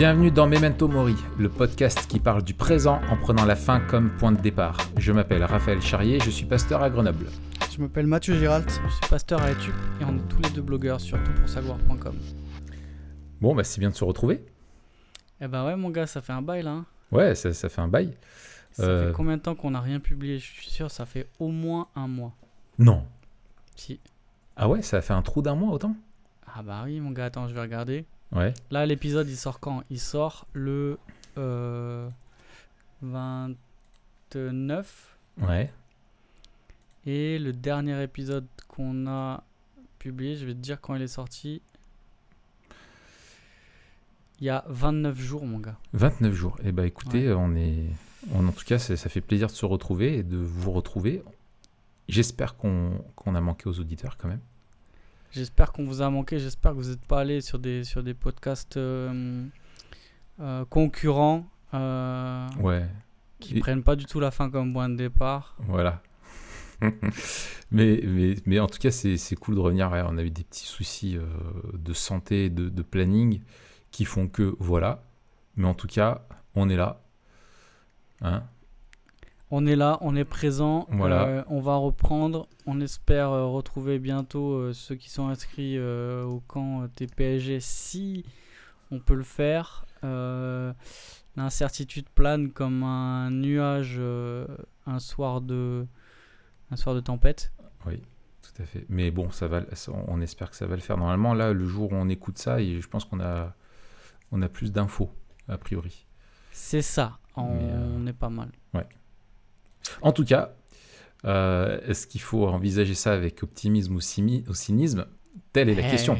Bienvenue dans Memento Mori, le podcast qui parle du présent en prenant la fin comme point de départ. Je m'appelle Raphaël Charrier, je suis pasteur à Grenoble. Je m'appelle Mathieu Giralt, je suis pasteur à Etup et on est tous les deux blogueurs sur toutpoursavoir.com. Bon, bah c'est bien de se retrouver. Eh ben ouais mon gars, ça fait un bail là. hein. Ouais, ça, ça fait un bail. Ça Euh. fait combien de temps qu'on n'a rien publié? Je suis sûr ça fait au moins un mois. Non. Si. Ah ouais, ça a fait un trou d'un mois autant? Ah bah oui mon gars, attends, je vais regarder. Ouais. Là l'épisode il sort quand? Il sort le euh, 29 Ouais. et le dernier épisode qu'on a publié, je vais te dire quand il est sorti. Il y a 29 jours mon gars. 29 jours. Eh bah écoutez, on est. on- en tout cas, ça fait plaisir de se retrouver et de vous retrouver. J'espère qu'on qu'on a manqué aux auditeurs quand même. J'espère qu'on vous a manqué, j'espère que vous n'êtes pas allé sur des, sur des podcasts euh, euh, concurrents euh, Ouais. qui Et- prennent pas du tout la fin comme point de départ. Voilà. mais, mais, mais en tout cas, c'est cool de revenir. Ouais, on a eu des petits soucis de santé, de, de planning qui font que voilà. Mais en tout cas, on est là. Hein On est là, on est présent, Voilà. euh, on va reprendre. On espère euh, retrouver bientôt euh, ceux qui sont inscrits au camp TPSG si on peut le faire. L'incertitude plane comme un nuage un soir de un soir de tempête. oui, tout à fait. Mais bon, ça va, on espère que ça va le faire. Normalement, là, le jour où on écoute ça, et je pense qu'on a, on a plus d'infos, a priori. C'est ça, on, on est pas mal. En tout cas, euh, est-ce qu'il faut envisager ça avec optimisme ou, cyni- ou cynisme? Telle est la Eh, question.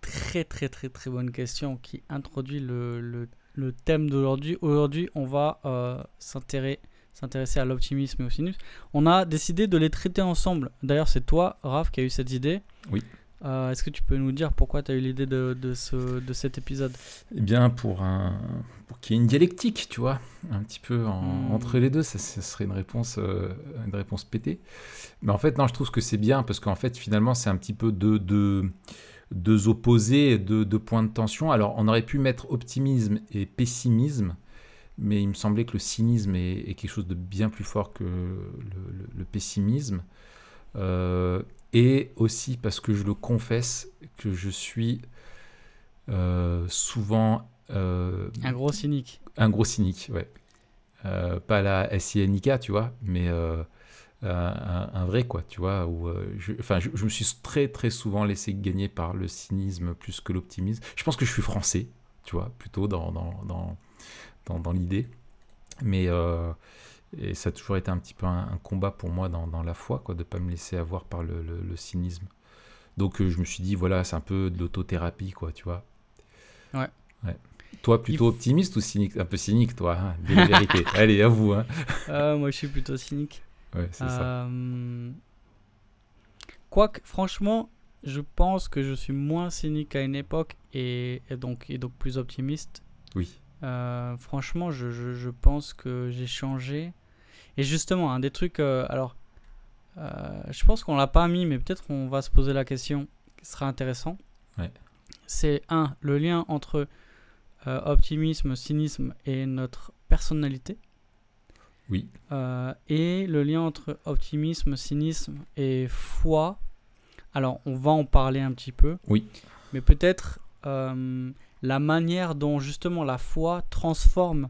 Très très très très bonne question qui introduit le, le- le thème d'aujourd'hui. Aujourd'hui, on va euh, s'intéresser s'intéresser à l'optimisme et au cynisme. On a décidé de les traiter ensemble. D'ailleurs, c'est toi, Raph, qui a eu cette idée. Oui. Euh, Est-ce que tu peux nous dire pourquoi tu as eu l'idée de, de, ce, de cet épisode? Eh bien, pour, un, pour qu'il y ait une dialectique, tu vois, un petit peu en- Hmm. entre les deux, ça, serait une réponse, euh, une réponse pétée. Mais en fait, non, je trouve que c'est bien parce qu'en fait, finalement, c'est un petit peu deux, deux, deux opposés, deux, deux points de tension. Alors, on aurait pu mettre optimisme et pessimisme, mais il me semblait que le cynisme est, est quelque chose de bien plus fort que le, le- le pessimisme. Euh, et aussi parce que je le confesse que je suis euh, souvent euh, Un gros cynique. un gros cynique, ouais. Euh, pas la SINIK, tu vois, mais un, vrai, quoi, tu vois. Où, je, enfin, je, je me suis très, très souvent laissé gagner par le cynisme plus que l'optimisme. Je pense que je suis français, tu vois, plutôt dans, dans, dans, dans, dans l'idée. Mais et ça a toujours été un petit peu un, un combat pour moi dans, dans la foi, quoi, de pas me laisser avoir par le, le- le cynisme. Donc euh, je me suis dit, voilà, c'est un peu de l'autothérapie, quoi, tu vois. Ouais. Ouais. Toi, plutôt optimiste ou cynique? Un peu cynique, toi, hein, la vérité. Allez, à vous. Hein. Euh, moi, je suis plutôt cynique. Ouais, c'est ça. Euh, Quoique, franchement, je pense que je suis moins cynique à une époque et, et donc, et donc plus optimiste. Oui. Euh, franchement, je, je- je pense que j'ai changé. Et justement, un des trucs. euh, alors, euh, je pense qu'on l'a pas mis, mais peut-être on va se poser la question qui sera intéressant. Ouais. C'est un, le lien entre optimisme, cynisme et notre personnalité. Oui. Et le lien entre optimisme, cynisme et foi. Alors, on va en parler un petit peu. Oui. Mais peut-être la manière dont justement la foi transforme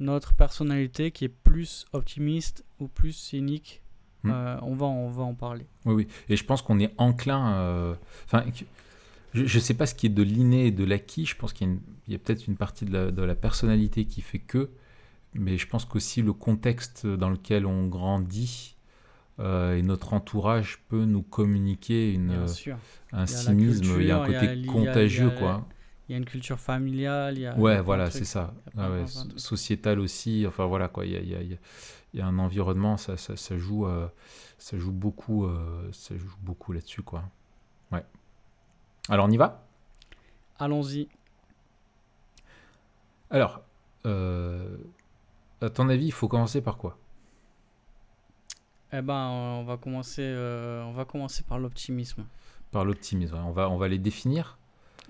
notre personnalité qui est plus optimiste ou plus cynique. Hmm. Euh, on, va, on va en parler. Oui, oui. Et je pense qu'on est enclin. euh, Enfin, je ne sais pas ce qui est de l'inné et de l'acquis. Je pense qu'il y a, peut-être une partie de la, de la personnalité qui fait que. Mais je pense qu'aussi le contexte dans lequel on grandit euh, et notre entourage peut nous communiquer une, un cynisme. Il y a un côté contagieux, quoi. Il y a une culture familiale. Il y a, il y a Ouais, voilà, c'est ça. Ah ouais, plein, plein de trucs. sociétal aussi. Enfin voilà quoi. Il y a, il y a- il y a- un environnement, ça, ça, ça joue, euh, ça joue beaucoup, euh, ça joue beaucoup là-dessus quoi. Ouais. Alors on y va? Allons-y. Alors, euh, à ton avis, il faut commencer par quoi? Eh ben, on va commencer, on va commencer par l'optimisme. Par l'optimisme. On va, on va les définir?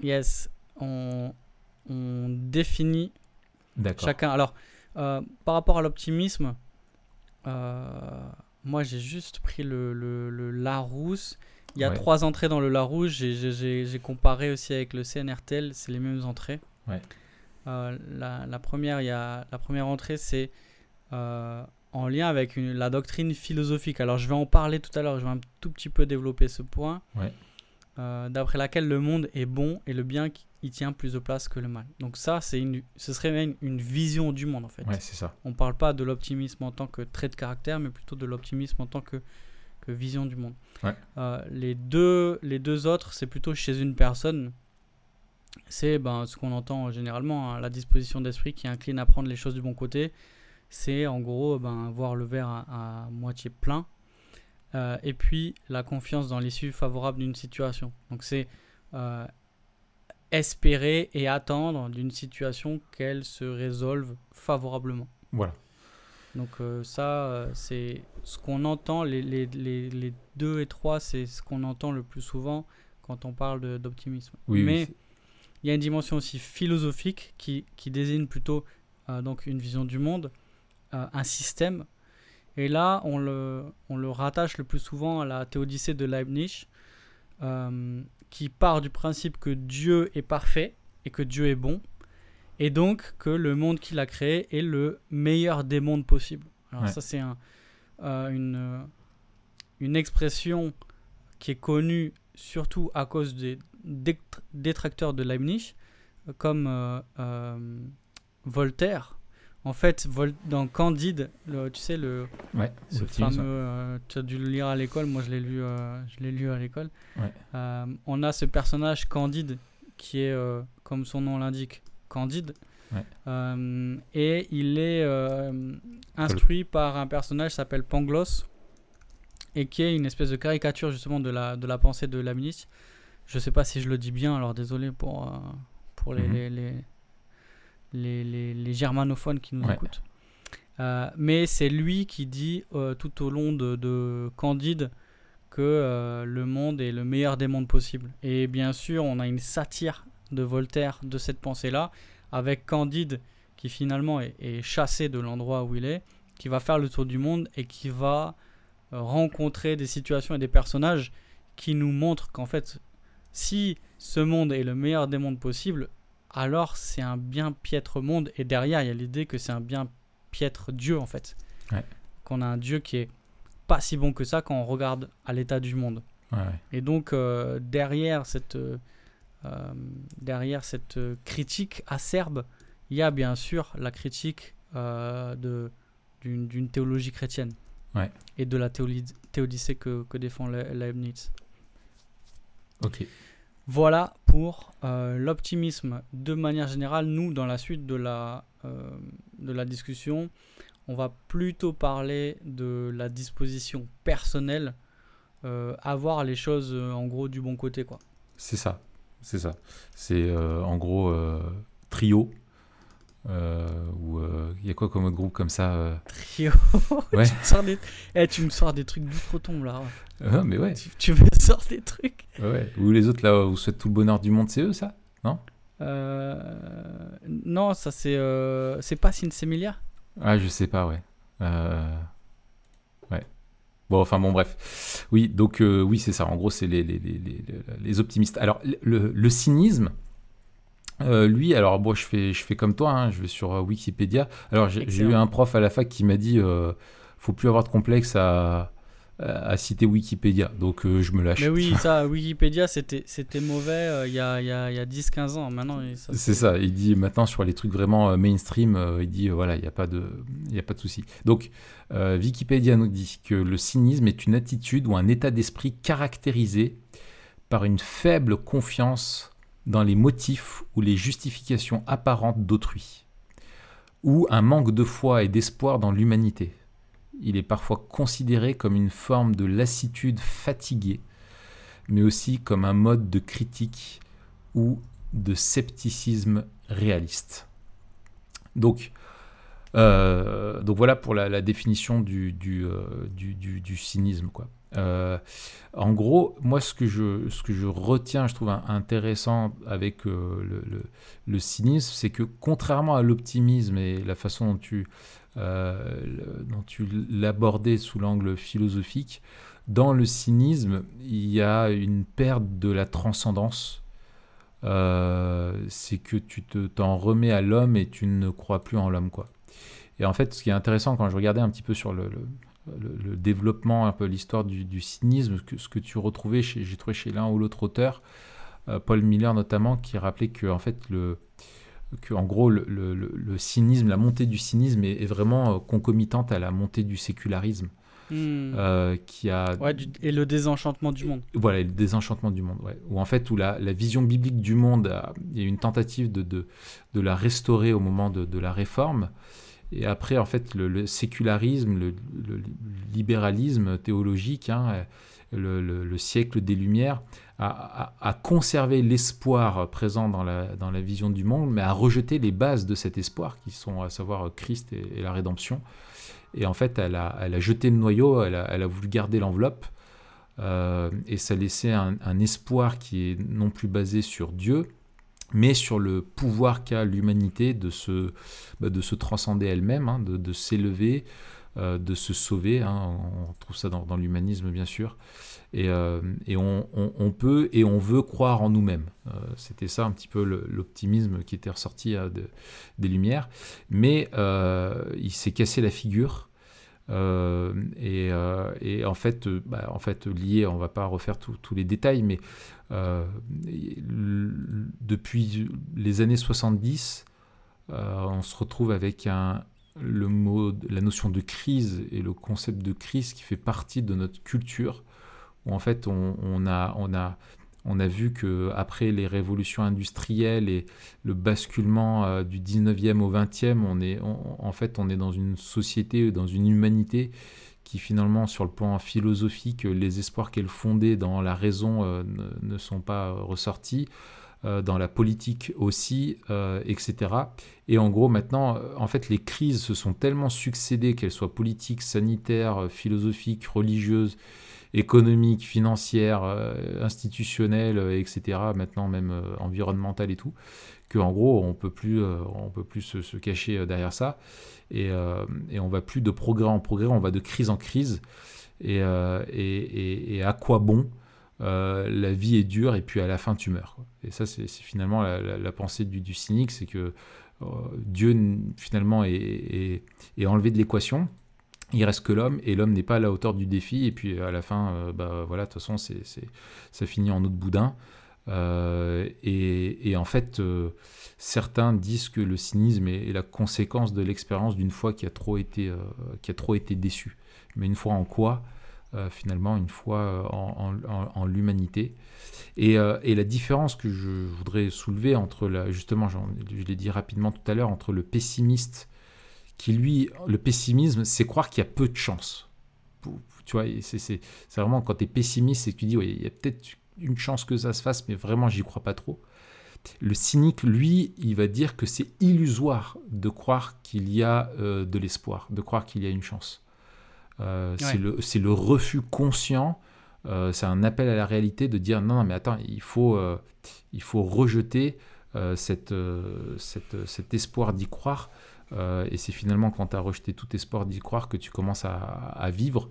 Yes, on... on définit chacun. Alors, euh, par rapport à l'optimisme, euh, moi j'ai juste pris le, le- le Larousse. Il y a Ouais. trois entrées dans le Larousse. J'ai- comparé aussi avec le CNRTL, c'est les mêmes entrées. Ouais. Euh, la, la première, il y a, la première entrée, c'est en lien avec une- la doctrine philosophique. Alors je vais en parler tout à l'heure, je vais un tout petit peu développer ce point. Ouais. D'après laquelle le monde est bon et le bien qui- y tient plus de place que le mal. Donc ça, c'est une, ce serait même une vision du monde en fait. Ouais, c'est ça. On ne parle pas de l'optimisme en tant que trait de caractère, mais plutôt de l'optimisme en tant que, que vision du monde. Ouais. Euh, les, deux, les deux autres, c'est plutôt chez une personne. C'est ben, ce qu'on entend généralement, hein, la disposition d'esprit qui incline à prendre les choses du bon côté. C'est en gros ben, voir le verre à, à moitié plein. Euh, et puis la confiance dans l'issue favorable d'une situation. Donc c'est euh, espérer et attendre d'une situation qu'elle se résolve favorablement. Voilà. Donc euh, ça, euh, c'est ce qu'on entend, les, les, les, les deux et trois, c'est ce qu'on entend le plus souvent quand on parle d'optimisme. Oui, Mais il y a une dimension aussi philosophique qui, qui désigne plutôt euh, donc une vision du monde, euh, un système. Et là, on le, on le rattache le plus souvent à la théodicée de Leibniz, qui part du principe que Dieu est parfait et que Dieu est bon, et donc que le monde qu'il a créé est le meilleur des mondes possibles. Alors Ouais. ça, c'est un, euh, une, euh, une expression qui est connue surtout à cause des détr- détracteurs de Leibniz, comme euh, euh, Voltaire. En fait, dans Candide, le- tu sais, le, Ouais, ce l'optimisme. fameux, euh, tu as dû le lire à l'école, moi je l'ai lu, euh, je lu à l'école. Ouais. Euh, on a ce personnage Candide qui est, comme son nom l'indique, Candide. Ouais. Et il est instruit par un personnage qui s'appelle Pangloss et qui est une espèce de caricature justement de la, de la pensée de Leibniz. Je sais pas si je le dis bien, alors désolé pour, pour les, Mhm. les, les, les, les- les germanophones qui nous Ouais. écoutent. Euh, mais c'est lui qui dit euh, tout au long de, de Candide que euh, le monde est le meilleur des mondes possibles. Et bien sûr, on a une satire de Voltaire de cette pensée-là, avec Candide qui finalement est, est chassé de l'endroit où il est, qui va faire le tour du monde et qui va rencontrer des situations et des personnages qui nous montrent qu'en fait, si ce monde est le meilleur des mondes possibles, alors c'est un bien piètre monde. Et derrière, il y a l'idée que c'est un bien piètre Dieu, en fait. Ouais. Qu'on a un Dieu qui est pas si bon que ça quand on regarde à l'état du monde. Ouais. Et donc, euh, derrière cette, euh, euh, derrière cette critique acerbe, il y a bien sûr la critique euh, de, d'une, d'une théologie chrétienne. Ouais. Et de la théodicée que, que défend Le- Leibniz. Ok. Voilà pour euh, l'optimisme de manière générale. Nous, dans la suite de la, euh, de la discussion, on va plutôt parler de la disposition personnelle euh, à voir les choses euh, en gros du bon côté. Quoi. C'est ça. C'est ça. C'est en gros trio. Euh, ou il y a quoi comme autre groupe comme ça euh? Trio. Ouais. tu, me sors des... Eh, tu me sors des trucs d'outre-tombe là. Ah, mais ouais. Tu, tu me sors des trucs. ouais. Ou les autres là, vous souhaitez tout le bonheur du monde, c'est eux ça? Euh, Non, ça c'est euh, c'est pas Sinsemilia? Ah, je sais pas, ouais. Euh, Ouais. Bon, enfin bon, bref. Oui, donc euh, oui, c'est ça. En gros, c'est les, les, les, les, les optimistes. Alors, le, le cynisme, euh, lui, alors bon, je fais, je fais comme toi, hein, je vais sur euh, Wikipédia. Alors, j'ai eu un prof à la fac qui m'a dit euh, faut plus avoir de complexe à, à, à citer Wikipédia. Donc, euh, je me lâche. Mais oui, ça, Wikipédia, c'était mauvais il y a, y a, y a 10-15 ans. Maintenant, C'est ça, il dit maintenant sur les trucs vraiment mainstream, il dit voilà, il n'y a pas de, il y a pas de souci. Donc, Wikipédia nous dit que le cynisme est une attitude ou un état d'esprit caractérisé par une faible confiance dans les motifs ou les justifications apparentes d'autrui, ou un manque de foi et d'espoir dans l'humanité. Il est parfois considéré comme une forme de lassitude fatiguée, mais aussi comme un mode de critique ou de scepticisme réaliste. Donc, euh, voilà pour la, définition du, du, euh, cynisme. Quoi. En gros, moi, ce que je, ce que je retiens, je trouve intéressant avec le, le, cynisme, c'est que contrairement à l'optimisme et la façon dont tu, dont tu l'abordais sous l'angle philosophique, dans le cynisme, il y a une perte de la transcendance. c'est que tu te, t'en remets à l'homme et tu ne crois plus en l'homme, quoi. Et en fait, ce qui est intéressant quand je regardais un petit peu sur le, développement, un peu l'histoire du, cynisme, que, ce que tu retrouvais, j'ai trouvé chez l'un ou l'autre auteur, euh, Paul Miller notamment, qui rappelait que en fait le que en gros le, cynisme, la montée du cynisme est, vraiment euh, concomitante à la montée du sécularisme. Hmm. Euh, qui a et le désenchantement du monde voilà le désenchantement du monde ouais. où en fait où la, la vision biblique du monde il y a une tentative de, de, de la restaurer au moment de, de la réforme et après, en fait, le, sécularisme, le, libéralisme théologique, hein, le, siècle des Lumières, a, conservé l'espoir présent dans la, vision du monde, mais a rejeté les bases de cet espoir, qui sont à savoir Christ et, la rédemption. Et en fait, elle a, jeté le noyau, elle a, elle a voulu garder l'enveloppe, euh, et ça laissait un, un, espoir qui est non plus basé sur Dieu, mais sur le pouvoir qu'a l'humanité de se, bah, de se transcender elle-même, hein, de, s'élever, euh, de se sauver. Hein. on trouve ça dans, l'humanisme, bien sûr. Et, euh, et on, on, peut et on veut croire en nous-mêmes. Euh, c'était ça un petit peu l'optimisme qui était ressorti de, des Lumières. Mais il s'est cassé la figure. et, et, en fait, bah, en fait, lié, on va pas refaire tous les détails, mais depuis les années 70, euh, on se retrouve avec le mot, la notion de crise et le concept de crise qui fait partie de notre culture, où en fait on a vu que après les révolutions industrielles et le basculement euh, du 19e au 20e, on est, en fait on est dans une société, dans une humanité qui finalement, sur le plan philosophique, les espoirs qu'elle fondait dans la raison euh, ne, sont pas ressortis, euh, dans la politique aussi, euh, etc. Et en gros, maintenant, en fait, les crises se sont tellement succédées, qu'elles soient politiques, sanitaires, philosophiques, religieuses, économiques, financières, institutionnelles, etc., maintenant même environnementales et tout, qu'en gros, on peut plus, on peut plus se cacher derrière ça. Euh, et, on va plus de progrès en progrès, on va de crise en crise. Et, euh, et, à quoi bon euh, la vie est dure et puis à la fin tu meurs. Et ça, c'est finalement la, pensée du, cynique, c'est que Dieu finalement est, enlevé de l'équation. Il reste que l'homme et l'homme n'est pas à la hauteur du défi. Et puis à la fin, bah voilà, de toute façon, ça finit en autre boudin. Euh, et, en fait, euh, certains disent que le cynisme est, la conséquence de l'expérience d'une foi qui a trop été, euh, qui a trop été déçue. Mais une foi en quoi? Finalement, une foi en, l'humanité. Et, la différence que je voudrais soulever entre, la, justement, je l'ai dit rapidement tout à l'heure, entre le pessimiste, qui lui, le pessimisme, c'est croire qu'il y a peu de chance. Tu vois, c'est vraiment quand tu es pessimiste, c'est que tu dis, oui, il y a peut-être une chance que ça se fasse, mais vraiment, j'y crois pas trop. Le cynique, lui, il va dire que c'est illusoire de croire qu'il y a euh, de l'espoir, de croire qu'il y a une chance. Euh, c'est le, refus conscient, euh, c'est un appel à la réalité de dire non, non mais attends, il faut, il faut rejeter cette, cet espoir d'y croire. et c'est finalement quand tu as rejeté tout espoir d'y croire que tu commences à, vivre.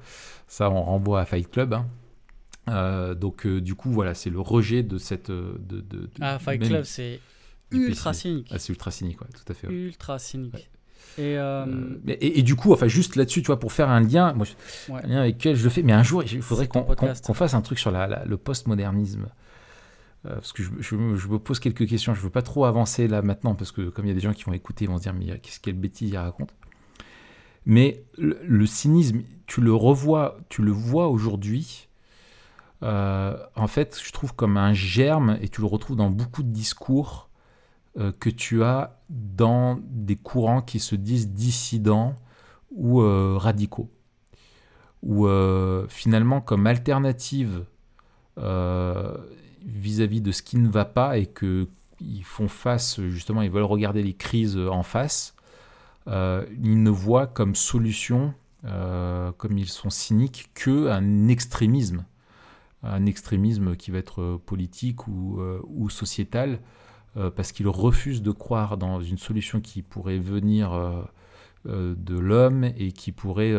Ça, on renvoie à Fight Club. Hein. Euh, donc euh, du coup voilà c'est le rejet de cette euh, de, de, ah Fight Club c'est ultra cynique. Ah, c'est ultra cynique ouais tout à fait ultra cynique. Et, et, du coup enfin juste là-dessus tu vois pour faire un lien moi un lien avec lequel je le fais mais un jour il faudrait qu'on fasse un truc sur la, le postmodernisme. Parce que je, je, me pose quelques questions je veux pas trop avancer là maintenant parce que comme il y a des gens qui vont écouter ils vont se dire mais qu'est-ce quelle bêtise il raconte. Mais le, le, cynisme tu le revois tu le vois aujourd'hui euh, en fait, je trouve comme un germe, et tu le retrouves dans beaucoup de discours euh, que tu as dans des courants qui se disent dissidents ou euh, radicaux. Ou finalement, comme alternative vis-à-vis de ce qui ne va pas et qu'ils font face, justement, ils veulent regarder les crises en face, ils ne voient comme solution comme ils sont cyniques, que un extrémisme, un extrémisme qui va être politique ou, ou sociétal, parce qu'ils refusent de croire dans une solution qui pourrait venir de l'homme et qui pourrait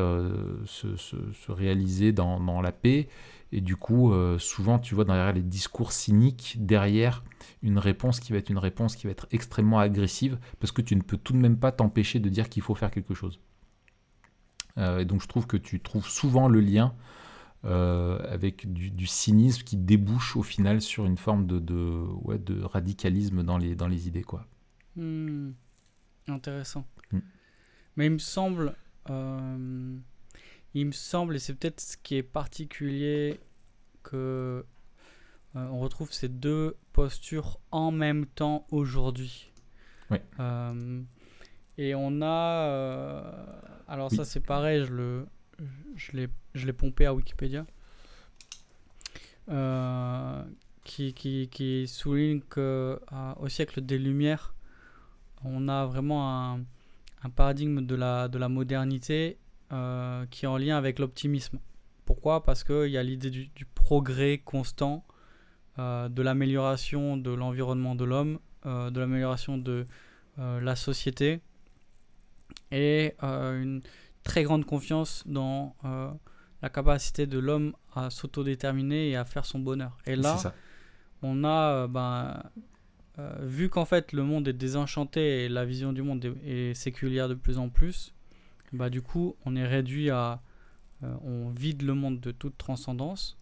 se, se, se, réaliser dans, dans, la paix. Et du coup, souvent, tu vois derrière les discours cyniques, derrière une réponse qui va être une réponse qui va être extrêmement agressive, parce que tu ne peux tout de même pas t'empêcher de dire qu'il faut faire quelque chose. Euh, et donc je trouve que tu trouves souvent le lien euh, avec du, cynisme qui débouche au final sur une forme de, de, ouais, de radicalisme dans les, dans les idées. Quoi. Hmm. Intéressant. Hmm. Mais il me semble, euh, il me semble, et c'est peut-être ce qui est particulier que euh, on retrouve ces deux postures en même temps aujourd'hui. Oui. Et on a. Alors, ça, c'est pareil, je le. Je l'ai pompé à Wikipédia. Qui, qui, qui, souligne qu'au siècle des Lumières, on a vraiment un, paradigme de la, de la modernité qui est en lien avec l'optimisme. Pourquoi? Parce qu'il y a l'idée du, progrès constant euh, de l'amélioration de l'environnement de l'homme, euh, de l'amélioration de euh, la société et une très grande confiance dans la capacité de l'homme à s'autodéterminer et à faire son bonheur. Et là, on a ben, vu qu'en fait le monde est désenchanté et la vision du monde est, séculière de plus en plus, bah, du coup on est réduit à... on vide le monde de toute transcendance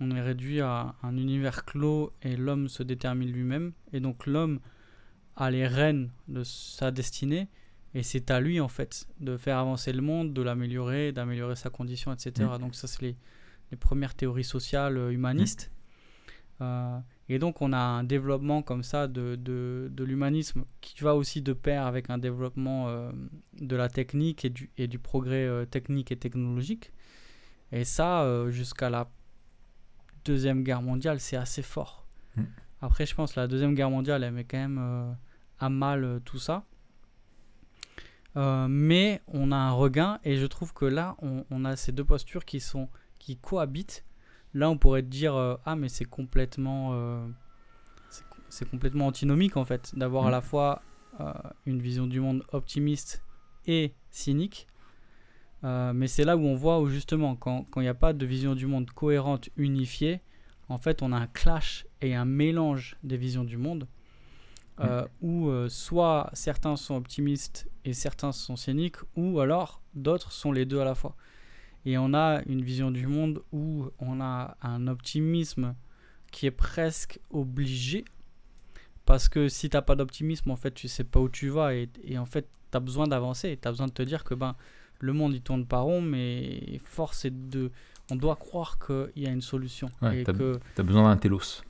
on est réduit à un univers clos et l'homme se détermine lui-même. Et donc l'homme a les rênes de sa destinée et c'est à lui en fait de faire avancer le monde, de l'améliorer, d'améliorer sa condition, etc. Mm. Donc ça c'est les, premières théories sociales euh, humanistes. Euh, et donc on a un développement comme ça de, de, l'humanisme qui va aussi de pair avec un développement euh, de la technique et du, et du progrès technique et technologique. Et ça, jusqu'à la Deuxième Guerre mondiale, c'est assez fort. Mm. Après, je pense que la Deuxième Guerre mondiale, elle met quand même à mal tout ça. Euh, mais on a un regain et je trouve que là, on, a ces deux postures qui, sont, qui cohabitent. Là, on pourrait dire Ah, mais c'est complètement, c'est complètement antinomique en fait, d'avoir à mm. la fois une vision du monde optimiste et cynique. Euh, mais c'est là où on voit où justement, quand il n'y a pas de vision du monde cohérente, unifiée, en fait, on a un clash et un mélange des visions du monde, euh, où euh, soit certains sont optimistes et certains sont cyniques, ou alors d'autres sont les deux à la fois. Et on a une vision du monde où on a un optimisme qui est presque obligé, parce que si tu n'as pas d'optimisme, en fait, tu sais pas où tu vas, et, et en fait, tu as besoin d'avancer, tu as besoin de te dire que ben, le monde il tourne pas rond, mais force est de. On doit croire qu'il y a une solution. Ouais, tu as, besoin d'un télos.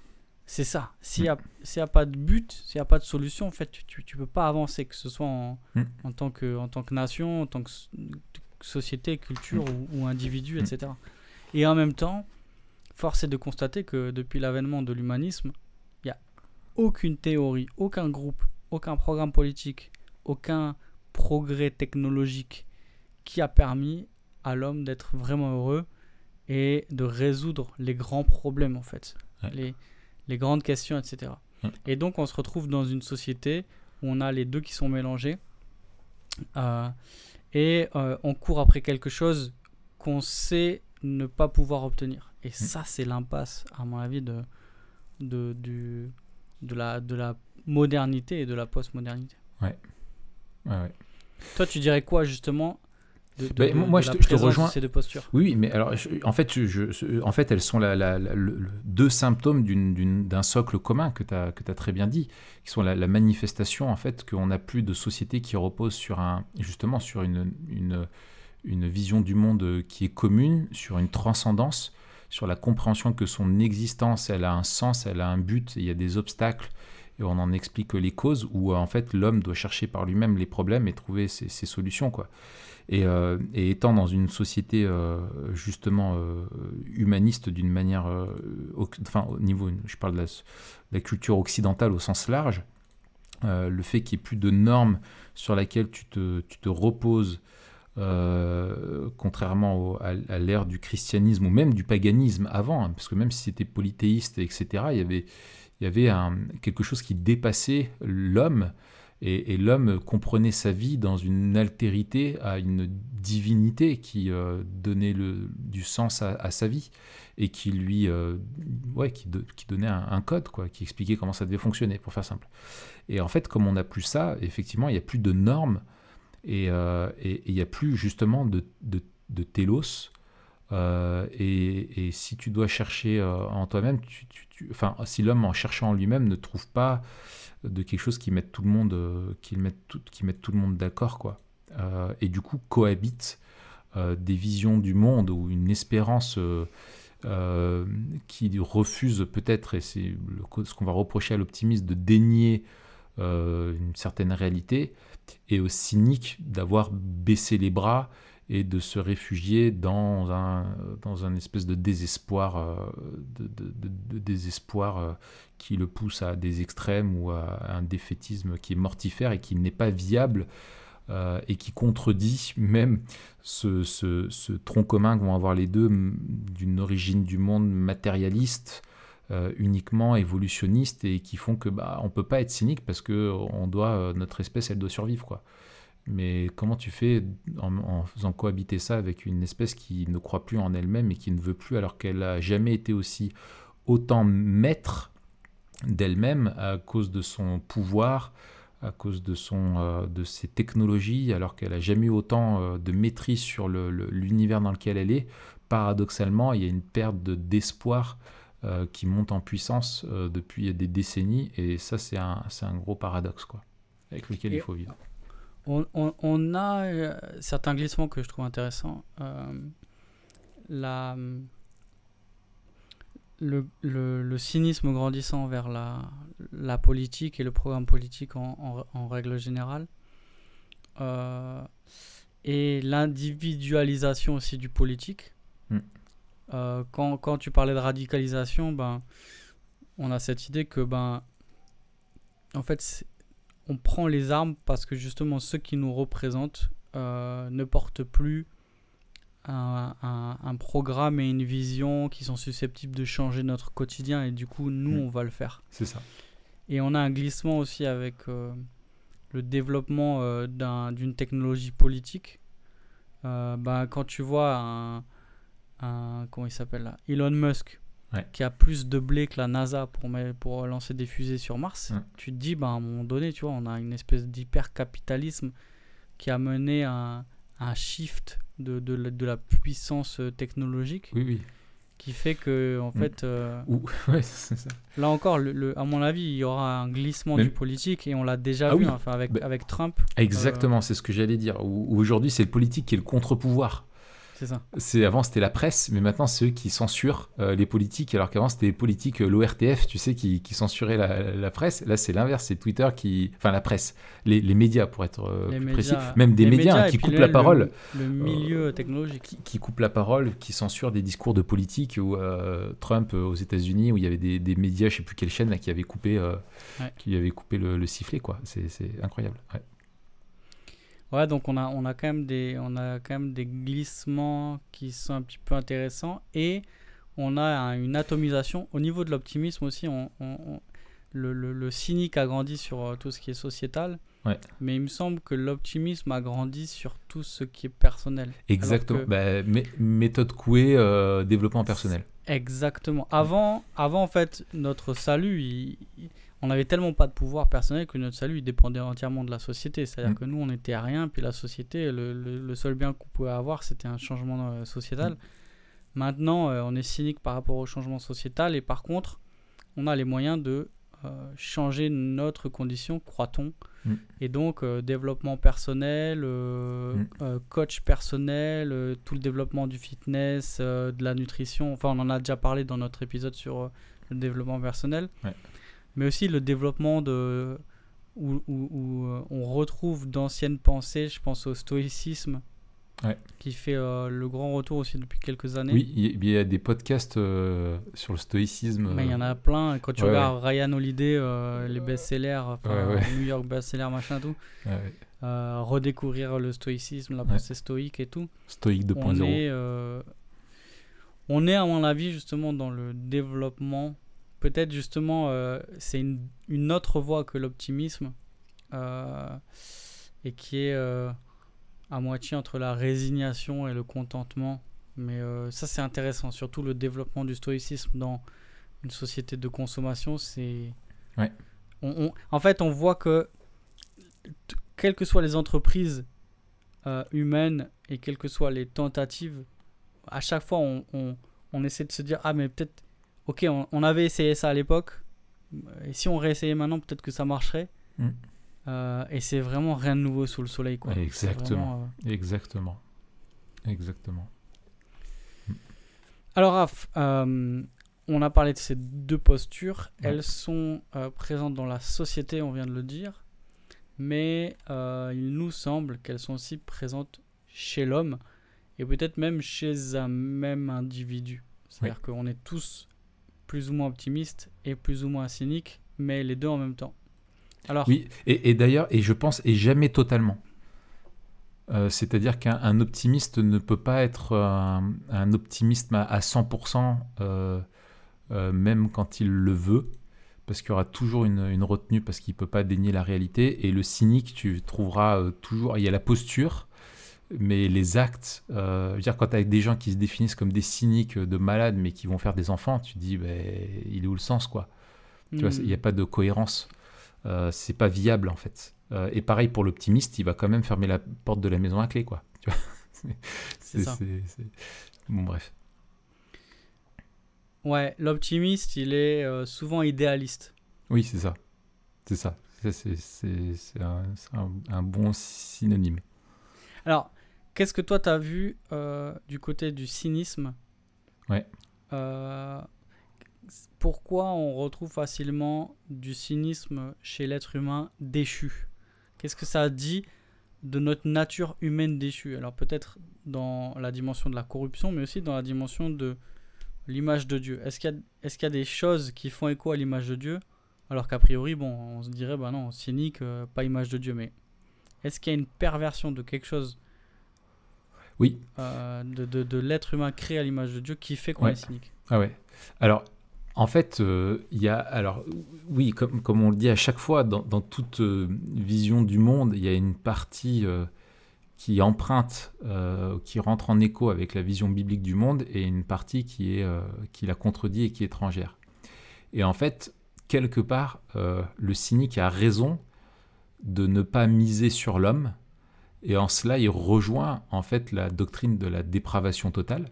C'est ça. S'il n'y a, a, pas de but, s'il n'y a pas de solution, en fait, tu ne peux pas avancer, que ce soit en, mm. en, tant, que, en tant que nation, en tant que société, culture ou, ou, individu, mm. etc. Et en même temps, force est de constater que depuis l'avènement de l'humanisme, il n'y a aucune théorie, aucun groupe, aucun programme politique, aucun progrès technologique qui a permis à l'homme d'être vraiment heureux et de résoudre les grands problèmes en fait, les, les, grandes questions, etc. Et donc on se retrouve dans une société où on a les deux qui sont mélangés euh, et euh, on court après quelque chose qu'on sait ne pas pouvoir obtenir. Et ça c'est l'impasse à mon avis de, de, du, de, la, de la modernité et de la postmodernité. Ouais. ouais, ouais. Toi tu dirais quoi justement bah, moi, je, te, rejoins. Ces deux postures. Oui, mais alors, en, fait, je, en fait, elles sont la, deux symptômes d'un socle commun que tu as, as, très bien dit, qui sont la, manifestation, en fait, qu'on n'a plus de société qui repose sur un, justement sur une, une, une, vision du monde qui est commune, sur une transcendance, sur la compréhension que son existence, elle a un sens, elle a un but, il y a des obstacles et on en explique les causes où en fait l'homme doit chercher par lui-même les problèmes et trouver ses, ses solutions quoi. Euh, et, étant dans une société euh, justement euh, humaniste d'une manière, enfin au niveau, je parle de la, culture occidentale au sens large, le fait qu'il n'y ait plus de normes sur laquelle tu te, tu reposes contrairement à, l'ère du christianisme ou même du paganisme avant, hein, parce que même si c'était polythéiste, etc., il y avait, quelque chose qui dépassait l'homme, et, l'homme comprenait sa vie dans une altérité à une divinité qui euh, donnait le, du sens à, sa vie, et qui lui euh, ouais, qui, do- qui donnait un, code, quoi, qui expliquait comment ça devait fonctionner, pour faire simple. Et en fait, comme on n'a plus ça, effectivement, il n'y a plus de normes et euh, il n'y a plus justement de, de, de télos. Euh, et, si tu dois chercher euh, en toi-même, tu- enfin, si l'homme en cherchant en lui-même ne trouve pas de quelque chose qui mette tout le monde, euh, qui mette tout, qui tout le monde d'accord, quoi. Euh, et du coup, cohabitent euh, des visions du monde ou une espérance qui refuse peut-être, et c'est ce qu'on va reprocher à l'optimiste, de dénier une certaine réalité, et au cynique d'avoir baissé les bras et de se réfugier dans un, dans un espèce de désespoir, euh, de, désespoir euh, qui le pousse à des extrêmes ou à un défaitisme qui est mortifère et qui n'est pas viable euh, et qui contredit même ce, ce- tronc commun que vont avoir les deux d'une origine du monde matérialiste uniquement évolutionniste et qui font que bah on peut pas être cynique parce que on doit notre espèce elle doit survivre quoi. Mais comment tu fais en, en faisant cohabiter ça avec une espèce qui ne croit plus en elle-même et qui ne veut plus alors qu'elle a jamais été aussi autant maître d'elle-même à cause de son pouvoir, à cause de, son, euh, de ses technologies, alors qu'elle a jamais eu autant euh, de maîtrise sur le- le- l'univers dans lequel elle est? Paradoxalement, il y a une perte de- d'espoir euh, qui monte en puissance depuis des décennies, et ça, c'est un, c'est un gros paradoxe, quoi, avec lequel Et- il faut vivre. On, on- on a euh, certains glissements que je trouve intéressants. Euh, la, le, le- le cynisme grandissant vers la, la politique et le programme politique en, en- en règle générale. Euh, et l'individualisation aussi du politique. Mm. Euh, quand, quand tu parlais de radicalisation, ben, on a cette idée que ben, en fait, c'est- on prend les armes parce que justement ceux qui nous représentent euh, ne portent plus un, un- un programme et une vision qui sont susceptibles de changer notre quotidien et du coup nous Mm. on va le faire. C'est ça. Et on a un glissement aussi avec euh, le développement euh, d'un- d'une technologie politique. Bah, quand tu vois un, un- comment il s'appelle là? Elon Musk Ouais. qui a plus de blé que la NASA pour, pour lancer des fusées sur Mars, Ouais. tu te dis bah, à un moment donné, tu vois, on a une espèce d'hyper-capitalisme qui a mené à un shift de, de, la- de la puissance euh, technologique Oui, oui. qui fait que en Mm. fait euh, ouais, ça. Là encore, le, le- à mon avis, il y aura un glissement Même- du politique et on l'a déjà Ah vu oui. hein, avec, Bah- avec Trump. Exactement, c'est ce que j'allais dire. Aujourd'hui, c'est le politique qui est le contre-pouvoir. C'est avant c'était la presse, mais maintenant c'est eux qui censurent euh, les politiques, alors qu'avant c'était les politiques, euh, l'ORTF, tu sais, qui, qui censuraient la, la presse. Là c'est l'inverse, c'est Twitter qui, enfin la presse, les, les médias pour être euh, plus médias- précis, même des les médias, hein, qui coupent le- la le- parole, Le, milieu technologique. qui, qui coupent la parole, qui censurent des discours de politique. Ou Trump aux États-Unis, où il y avait des, des médias, je sais plus quelle chaîne là, qui avait coupé, Ouais. qui avait coupé le, le sifflet, quoi. C'est c'est incroyable. Ouais. Ouais, donc on a, on a quand même des, on a quand même des glissements qui sont un petit peu intéressants et on a un- une atomisation au niveau de l'optimisme aussi. On, le, le- le cynique a grandi sur euh, tout ce qui est sociétal, Ouais. mais il me semble que l'optimisme a grandi sur tout ce qui est personnel. Exactement. Bah, mé- méthode Coué, euh, développement personnel. Exactement. Avant, avant, en fait, notre salut, il- il- on avait tellement pas de pouvoir personnel que notre salut dépendait entièrement de la société. C'est-à-dire Mm. que nous, on n'était à rien, puis la société, le, le- le seul bien qu'on pouvait avoir, c'était un changement euh, sociétal. Mm. Maintenant, euh, on est cynique par rapport au changement sociétal, et par contre, on a les moyens de euh, changer notre condition, croit-on. Mm. Et donc, développement personnel, coach personnel, tout le développement du fitness, de la nutrition. Enfin, on en a déjà parlé dans notre épisode sur le développement personnel. Ouais. Mais aussi le développement de. où, où- où, euh, on retrouve d'anciennes pensées, je pense au stoïcisme, Ouais. qui fait euh, le grand retour aussi depuis quelques années. Oui, il y, a- il y a des podcasts euh, sur le stoïcisme. Mais il y en a plein. Quand tu Ouais, regardes Ryan Holiday, les best-sellers. New York best-sellers, machin, tout. redécouvrir le stoïcisme, la pensée stoïque et tout. Stoïque 2.0. On on est, à mon avis, justement, dans le développement. Peut-être, justement, euh, c'est une, une, autre voie que l'optimisme. et qui est à moitié entre la résignation et le contentement. Mais ça, c'est intéressant. Surtout le développement du stoïcisme dans une société de consommation, c'est. Ouais. On, en fait, on voit que quelles que soient les entreprises euh, humaines et quelles que soient les tentatives, à chaque fois, on, on, essaie de se dire Ah, mais peut-être, ok, on, avait essayé ça à l'époque, et si on réessayait maintenant, peut-être que ça marcherait. Mm. Euh, et c'est vraiment rien de nouveau sous le soleil. Quoi. Exactement. Euh, Exactement. Exactement. Alors, Raph, on a parlé de ces deux postures. Elles sont présentes dans la société, on vient de le dire mais euh, il nous semble qu'elles sont aussi présentes chez l'homme et peut-être même chez un même individu. C'est-à-dire qu'on est tous plus ou moins optimistes et plus ou moins cyniques, mais les deux en même temps. Oui, et, d'ailleurs, et je pense, et jamais totalement. Euh, c'est-à-dire qu'un optimiste ne peut pas être un, un optimiste à, 100%, euh, même quand il le veut parce qu'il y aura toujours une, retenue, parce qu'il ne peut pas dénier la réalité. Et le cynique, tu trouveras euh, toujours. Il y a la posture, mais les actes. Euh, je veux dire, quand tu as des gens qui se définissent comme des cyniques de malades, mais qui vont faire des enfants, tu te dis, ben, il est où le sens, quoi? Tu vois, il n'y a hmm. pas de cohérence. Euh, c'est pas viable, en fait. Euh, et pareil pour l'optimiste, il va quand même fermer la porte de la maison à clé, quoi. Tu vois? C'est ça. Bon, bref. Ouais, l'optimiste, il est euh, souvent idéaliste. Oui, c'est ça. C'est ça. C'est un, un, bon synonyme. Alors, qu'est-ce que toi, tu as vu euh, du côté du cynisme Ouais. Euh, pourquoi on retrouve facilement du cynisme chez l'être humain déchu? Qu'est-ce que ça dit de notre nature humaine déchue? Alors peut-être dans la dimension de la corruption, mais aussi dans la dimension de l'image de Dieu. Est-ce qu'il y, est qu'il y, a des choses qui font écho à l'image de Dieu? Alors qu'a priori, bon, on se dirait, bah non, cynique, euh, pas image de Dieu. Mais est-ce qu'il y a une perversion de quelque chose Oui. Euh, de, de, de l'être humain créé à l'image de Dieu qui fait qu'on est cynique Ah ouais. Alors, en fait, euh, il y a. Alors, oui, comme, comme on le dit à chaque fois, dans, dans toute vision du monde, il y a une partie qui emprunte, euh, qui rentre en écho avec la vision biblique du monde, et une partie qui, est, euh, qui la contredit et qui est étrangère. Et en fait, quelque part, euh, le cynique a raison de ne pas miser sur l'homme, et en cela, il rejoint en fait la doctrine de la dépravation totale.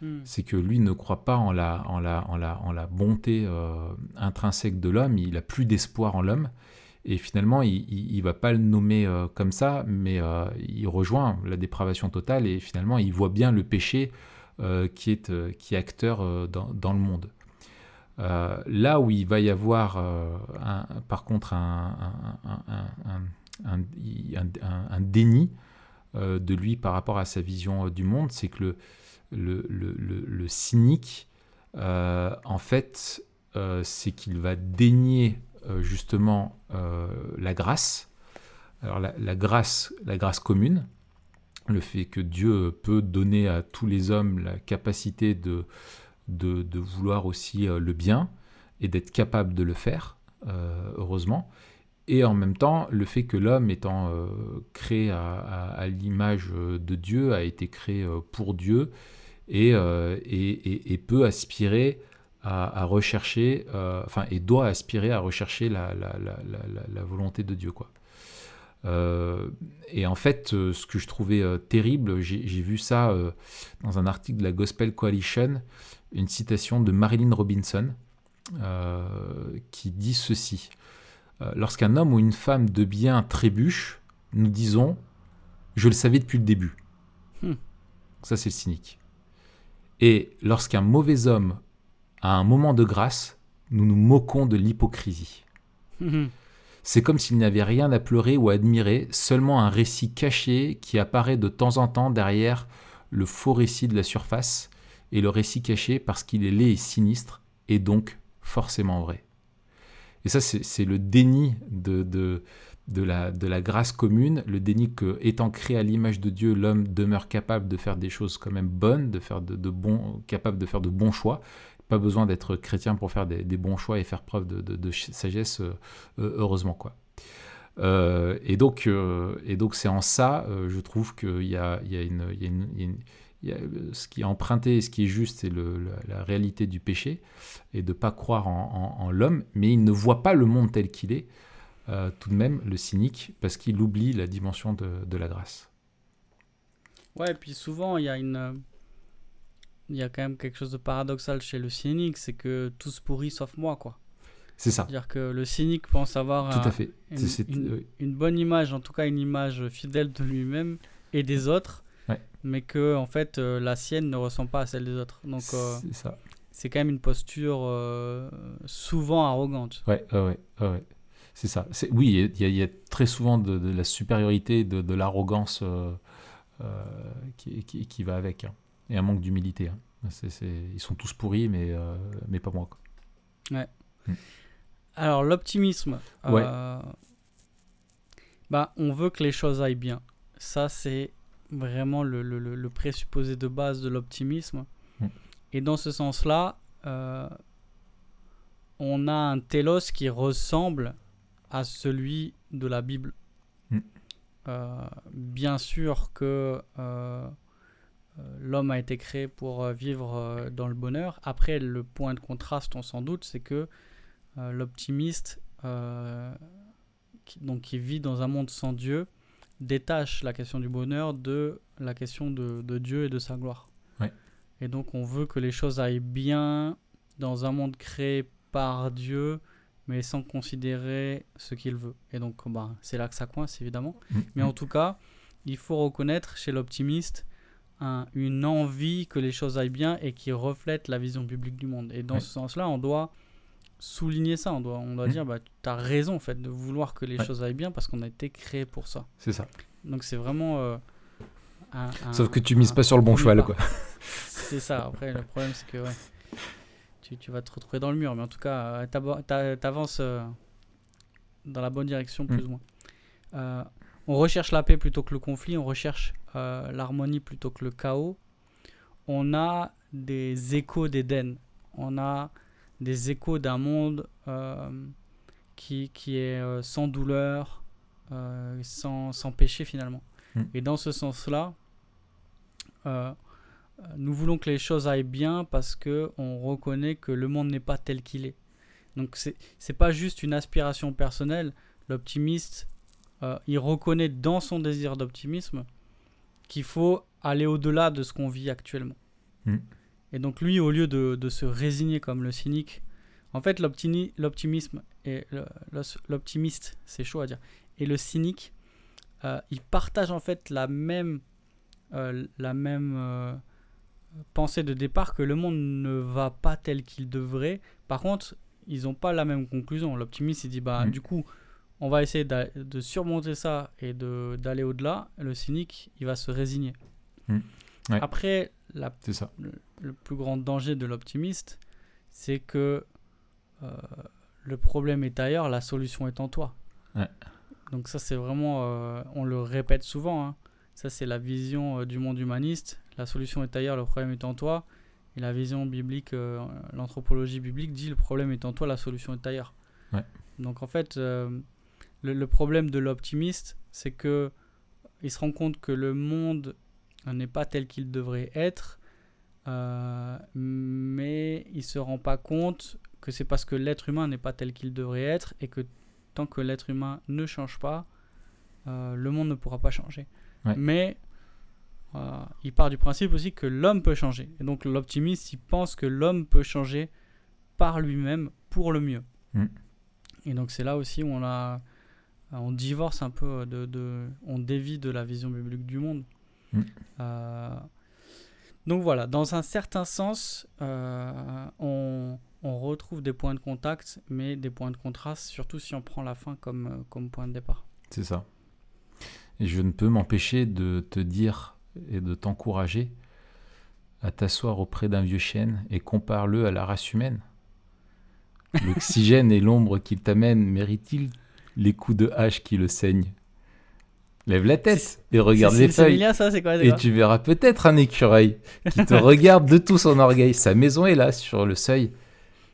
Hmm. C'est que lui ne croit pas en la, en la, en la, en la bonté intrinsèque de l'homme, il a plus d'espoir en l'homme, et finalement, il ne va pas le nommer euh, comme ça, mais euh, il rejoint la dépravation totale et finalement, il voit bien le péché euh, qui, est, qui est acteur dans, dans, le monde. là où il va y avoir, un, par contre, un, un, un déni de lui par rapport à sa vision du monde, c'est que le, cynique, en fait, c'est qu'il va dénier euh, justement euh, la grâce. Alors la, grâce, la grâce commune, le fait que Dieu peut donner à tous les hommes la capacité de, de, vouloir aussi euh, le bien et d'être capable de le faire, heureusement. Et en même temps, le fait que l'homme étant créé à, l'image de Dieu, a été créé pour Dieu et, peut aspirer à, rechercher, euh, enfin, et doit aspirer à rechercher la, volonté de Dieu. Euh, et en fait, euh, ce que je trouvais terrible, j'ai vu ça dans un article de la Gospel Coalition, une citation de Marilyn Robinson, qui dit ceci. Lorsqu'un homme ou une femme de bien trébuche, nous disons, je le savais depuis le début. Hmm. Ça, c'est le cynique. Et lorsqu'un mauvais homme à un moment de grâce, nous nous moquons de l'hypocrisie. C'est comme s'il n'y avait rien à pleurer ou à admirer, seulement un récit caché qui apparaît de temps en temps derrière le faux récit de la surface, et le récit caché parce qu'il est laid et sinistre, est donc forcément vrai. Et ça, c'est le déni de, de la, de la grâce commune, le déni que, étant créé à l'image de Dieu, l'homme demeure capable de faire des choses quand même bonnes, de faire de, de capable de faire de bons choix. Pas besoin d'être chrétien pour faire des, bons choix et faire preuve de, de sagesse, euh, heureusement quoi. Euh, et donc, euh, et donc c'est en ça, je trouve qu'il y y il y a une, y a une ce qui est emprunté et ce qui est juste, c'est la, la, réalité du péché et de ne pas croire en, en, en l'homme, mais il ne voit pas le monde tel qu'il est. Euh, tout de même le cynique parce qu'il oublie la dimension de, de, la grâce. Ouais, et puis souvent il y a une. Il y a quand même quelque chose de paradoxal chez le cynique, c'est que tout se pourrit sauf moi, quoi. C'est ça. C'est-à-dire que le cynique pense avoir tout à fait. Une, une, une, bonne image, en tout cas une image fidèle de lui-même et des autres, ouais. Mais que en fait euh, la sienne ne ressemble pas à celle des autres. Donc euh, c'est ça. C'est quand même une posture euh, souvent arrogante. Ouais, ouais, ouais. C'est ça. Oui, il y, y, a très souvent de, de la supériorité, de, de l'arrogance euh, euh, qui, qui, qui, va avec, hein. et un manque d'humilité. Hein. Ils sont tous pourris, mais, euh, mais pas moi. Quoi. Ouais. Mm. Alors, l'optimisme. Ouais. bah, on veut que les choses aillent bien. Ça, c'est vraiment le, le, le, présupposé de base de l'optimisme. Mm. Et dans ce sens-là, on a un télos qui ressemble à celui de la Bible. Mm. Euh, bien sûr que euh, l'homme a été créé pour vivre dans le bonheur. Après, le point de contraste, on s'en doute, c'est que euh, l'optimiste, qui, donc qui vit dans un monde sans Dieu, détache la question du bonheur de la question de, de Dieu et de sa gloire. Ouais. Et donc, on veut que les choses aillent bien dans un monde créé par Dieu mais sans considérer ce qu'il veut. Et donc, bah, c'est là que ça coince, évidemment. Mmh. Mais en tout cas, il faut reconnaître chez l'optimiste un, une envie que les choses aillent bien et qui reflète la vision biblique du monde. Et dans ouais. ce sens-là, on doit souligner ça. On doit, on doit mmh. dire, bah, tu as raison, en fait, de vouloir que les ouais. choses aillent bien parce qu'on a été créé pour ça. C'est ça. Donc, c'est vraiment... Euh, un, un, Sauf que tu mises pas sur le bon cheval, quoi. c'est ça. Après, le problème, c'est que... Ouais, tu, tu, vas te retrouver dans le mur. Mais en tout cas, euh, tu avances euh, dans la bonne direction, plus mm. ou moins. Euh, on recherche la paix plutôt que le conflit, on recherche l'harmonie plutôt que le chaos. On a des échos d'Éden. On a des échos d'un monde euh, qui, qui est euh, sans douleur, sans, sans péché finalement. Mm. Et dans ce sens-là, nous voulons que les choses aillent bien parce que on reconnaît que le monde n'est pas tel qu'il est. Donc c'est c'est pas juste une aspiration personnelle. L'optimiste, euh, il reconnaît dans son désir d'optimisme qu'il faut aller au-delà de ce qu'on vit actuellement. Mm. Et donc lui, au lieu de, de, se résigner comme le cynique, en fait l'optimisme et l'optimiste, c'est chaud à dire, et le cynique, euh, ils partagent en fait la même euh, la même euh, pensée de départ que le monde ne va pas tel qu'il devrait. Par contre, ils n'ont pas la même conclusion. L'optimiste, il dit, bah, Mm. du coup, on va essayer de surmonter ça et d'aller au-delà. Le cynique, il va se résigner. Mm. Ouais. Après, la, ça. Le, le, plus grand danger de l'optimiste, c'est que euh, le problème est ailleurs, la solution est en toi. Ouais. Donc ça, c'est vraiment, euh, on le répète souvent, hein. ça c'est la vision euh, du monde humaniste. La solution est ailleurs, le problème est en toi. Et la vision biblique, l'anthropologie biblique dit le problème est en toi, la solution est ailleurs. Ouais. Donc en fait, le, le, problème de l'optimiste, c'est que il se rend compte que le monde n'est pas tel qu'il devrait être, euh, mais il se rend pas compte que c'est parce que l'être humain n'est pas tel qu'il devrait être et que tant que l'être humain ne change pas, euh, le monde ne pourra pas changer. Ouais. Mais euh, il part du principe aussi que l'homme peut changer. Et donc l'optimiste, il pense que l'homme peut changer par lui-même pour le mieux. Mm. Et donc c'est là aussi où on a, on divorce un peu de, de, on dévie de la vision biblique du monde. Mm. Euh, donc voilà, dans un certain sens, euh, on, on, retrouve des points de contact, mais des points de contraste, surtout si on prend la fin comme, comme point de départ. C'est ça. Et je ne peux m'empêcher de te dire et de t'encourager à t'asseoir auprès d'un vieux chêne et compare-le à la race humaine. L'oxygène et l'ombre qu'il t'amène méritent-ils les coups de hache qui le saignent? Lève la tête et regarde les feuilles. Ça, c'est quoi, Et tu verras peut-être un écureuil qui te regarde de tout son orgueil. Sa maison est là, sur le seuil.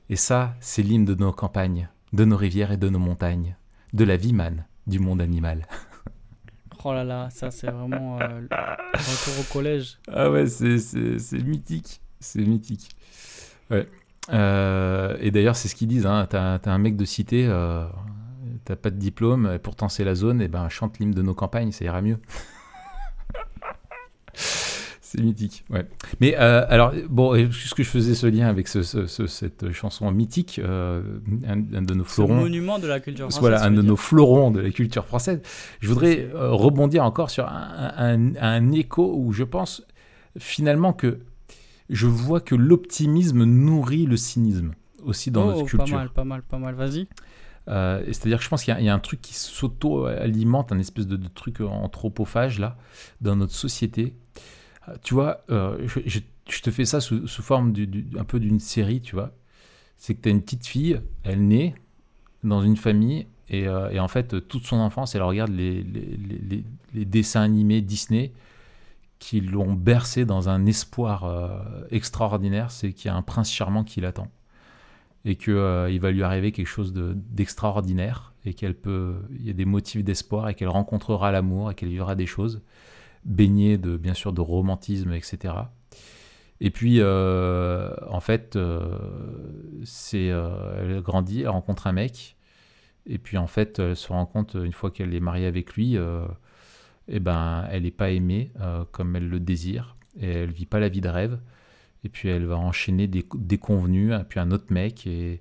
Et ça, c'est l'hymne de nos campagnes, de nos rivières et de nos montagnes, de la vie, man, du monde animal. Oh là là, ça, c'est vraiment euh, le retour au collège. Ah ouais, c'est, mythique. C'est mythique. Ouais. Euh, et d'ailleurs, c'est ce qu'ils disent. Hein. T'as, t'as un mec de cité, euh, t'as pas de diplôme, et pourtant c'est la zone, et ben chante l'hymne de nos campagnes, ça ira mieux. c'est mythique, ouais. Mais euh, alors, bon, puisque je faisais ce lien avec ce- ce- ce- cette chanson mythique, euh, un, un de nos fleurons. monument de la culture française. Voilà, un de dire. nos fleurons de la culture française. Je voudrais euh, rebondir encore sur un, un- un écho où je pense finalement que je vois que l'optimisme nourrit le cynisme aussi dans oh, notre pas culture. mal, pas mal, pas mal. Vas-y. Euh, C'est-à-dire que je pense qu'il y, a- un truc qui s'auto-alimente, un espèce de, truc anthropophage là, dans notre société. Euh, Tu vois, euh, je, te fais ça sous, forme du- un peu d'une série, tu vois. C'est que tu as une petite fille, elle naît dans une famille, et, en fait, toute son enfance, elle regarde les, dessins animés Disney qui l'ont bercé dans un espoir extraordinaire, c'est qu'il y a un prince charmant qui l'attend et que euh, va lui arriver quelque chose de- d'extraordinaire et qu'elle peut il y a des motifs d'espoir et qu'elle rencontrera l'amour et qu'elle vivra des choses baignées de bien sûr de romantisme etc et puis euh, en fait euh, elle grandit elle rencontre un mec et puis en fait elle se rend compte une fois qu'elle est mariée avec lui eh ben elle n'est pas aimée comme elle le désire et elle vit pas la vie de rêve et puis elle va enchaîner des, des convenus, et puis un autre mec, et,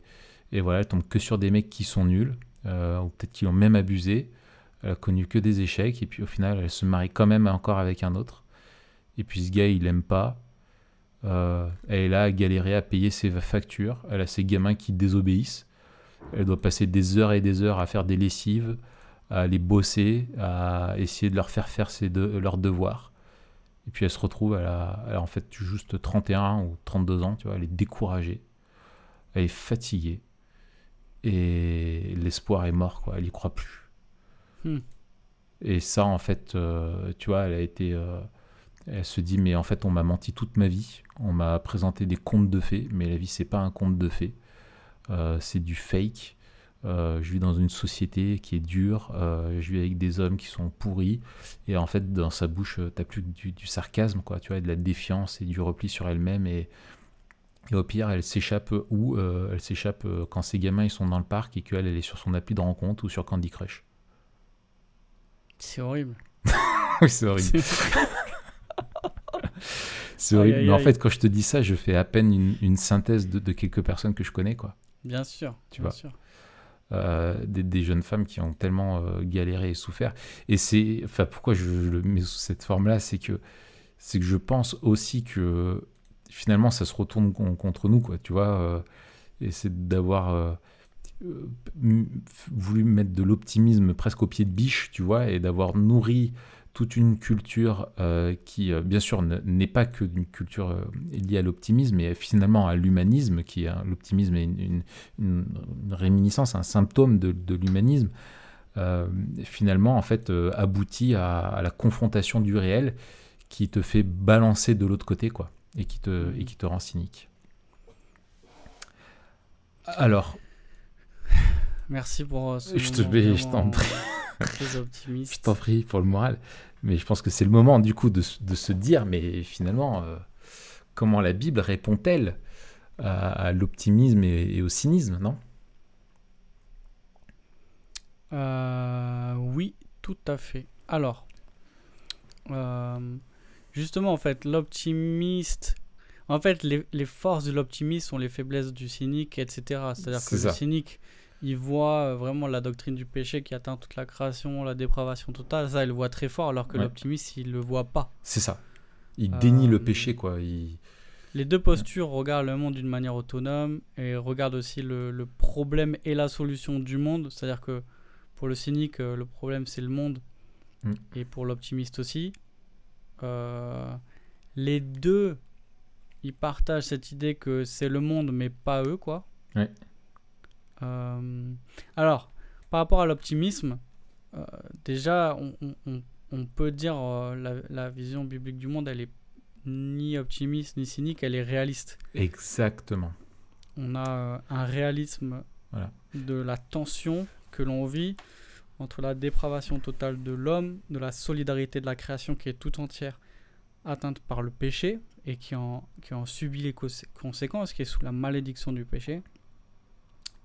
voilà, elle tombe que sur des mecs qui sont nuls, euh, ou peut-être qui l'ont même abusé. Elle a connu que des échecs, et puis au final, elle se marie quand même encore avec un autre. Et puis ce gars, il l'aime pas. Euh, elle est là à galérer à payer ses factures. Elle a ses gamins qui désobéissent. Elle doit passer des heures et des heures à faire des lessives, à les bosser, à essayer de leur faire faire ses leurs devoirs. Et puis elle se retrouve, elle a, elle a en fait juste 31 ou 32 ans, tu vois, elle est découragée, elle est fatiguée, et l'espoir est mort, quoi, elle y croit plus. Hmm. Et ça, en fait, euh, tu vois, elle a été, euh, elle se dit, mais en fait, on m'a menti toute ma vie, on m'a présenté des contes de fées, mais la vie, c'est pas un conte de fées, Euh, c'est du fake. Euh, je vis dans une société qui est dure, euh, je vis avec des hommes qui sont pourris, et en fait, dans sa bouche, euh, t'as plus que du, du sarcasme, quoi, tu vois, de la défiance et du repli sur elle-même, et, et au pire, elle s'échappe où Euh, Elle s'échappe quand ses gamins ils sont dans le parc et qu'elle elle est sur son appli de rencontre ou sur Candy Crush. C'est horrible. oui, c'est horrible. C'est Aïe, horrible. aïe, Mais en aïe. fait, quand je te dis ça, je fais à peine une, une synthèse de, de quelques personnes que je connais, quoi. Bien sûr. Tu bien vois. sûr. Euh, des, jeunes femmes qui ont tellement euh, galéré et souffert. Et c'est, enfin, pourquoi je, le mets sous cette forme-là, c'est que, c'est que je pense aussi que finalement, ça se retourne con- contre nous, quoi. Tu vois, euh, et c'est d'avoir voulu mettre de l'optimisme presque au pied de biche, tu vois, et d'avoir nourri toute une culture euh, qui, euh, bien sûr, ne- n'est pas que une culture euh, liée à l'optimisme, mais finalement à l'humanisme, qui l'optimisme est une, une- réminiscence, un symptôme de, de l'humanisme, euh, finalement, en fait, aboutit à, à la confrontation du réel qui te fait balancer de l'autre côté, quoi, et qui te, et qui te rend cynique. Alors, Merci pour ce Je te prie, je t'en prie. Très optimiste. je t'en prie pour le moral, mais je pense que c'est le moment, du coup, de, se dire, mais finalement, euh, comment la Bible répond-elle à, à l'optimisme et, et au cynisme, non? Euh, oui, tout à fait. Alors, euh, justement, en fait, l'optimiste. En fait, les, les forces de l'optimiste sont les faiblesses du cynique, etc. C'est-à-dire que le cynique, il voit euh, vraiment la doctrine du péché qui atteint toute la création, la dépravation totale. Ça, il le voit très fort, alors que Ouais. l'optimiste, il le voit pas. C'est ça. Il dénie Euh, le péché, quoi. Il... Les deux postures regardent le monde d'une manière autonome et regardent aussi le, le problème et la solution du monde. C'est-à-dire que pour le cynique, euh, le problème c'est le monde Mm. et pour l'optimiste aussi. Euh, les deux, ils partagent cette idée que c'est le monde mais pas eux, quoi. Ouais. Euh, alors, par rapport à l'optimisme, euh, déjà, on, on- on peut dire euh, la, la vision biblique du monde, elle est ni optimiste ni cynique, elle est réaliste. Exactement. On a un réalisme Voilà. de la tension que l'on vit entre la dépravation totale de l'homme, de la solidarité de la création qui est tout entière atteinte par le péché et qui en, qui en subit les cons- conséquences, qui est sous la malédiction du péché,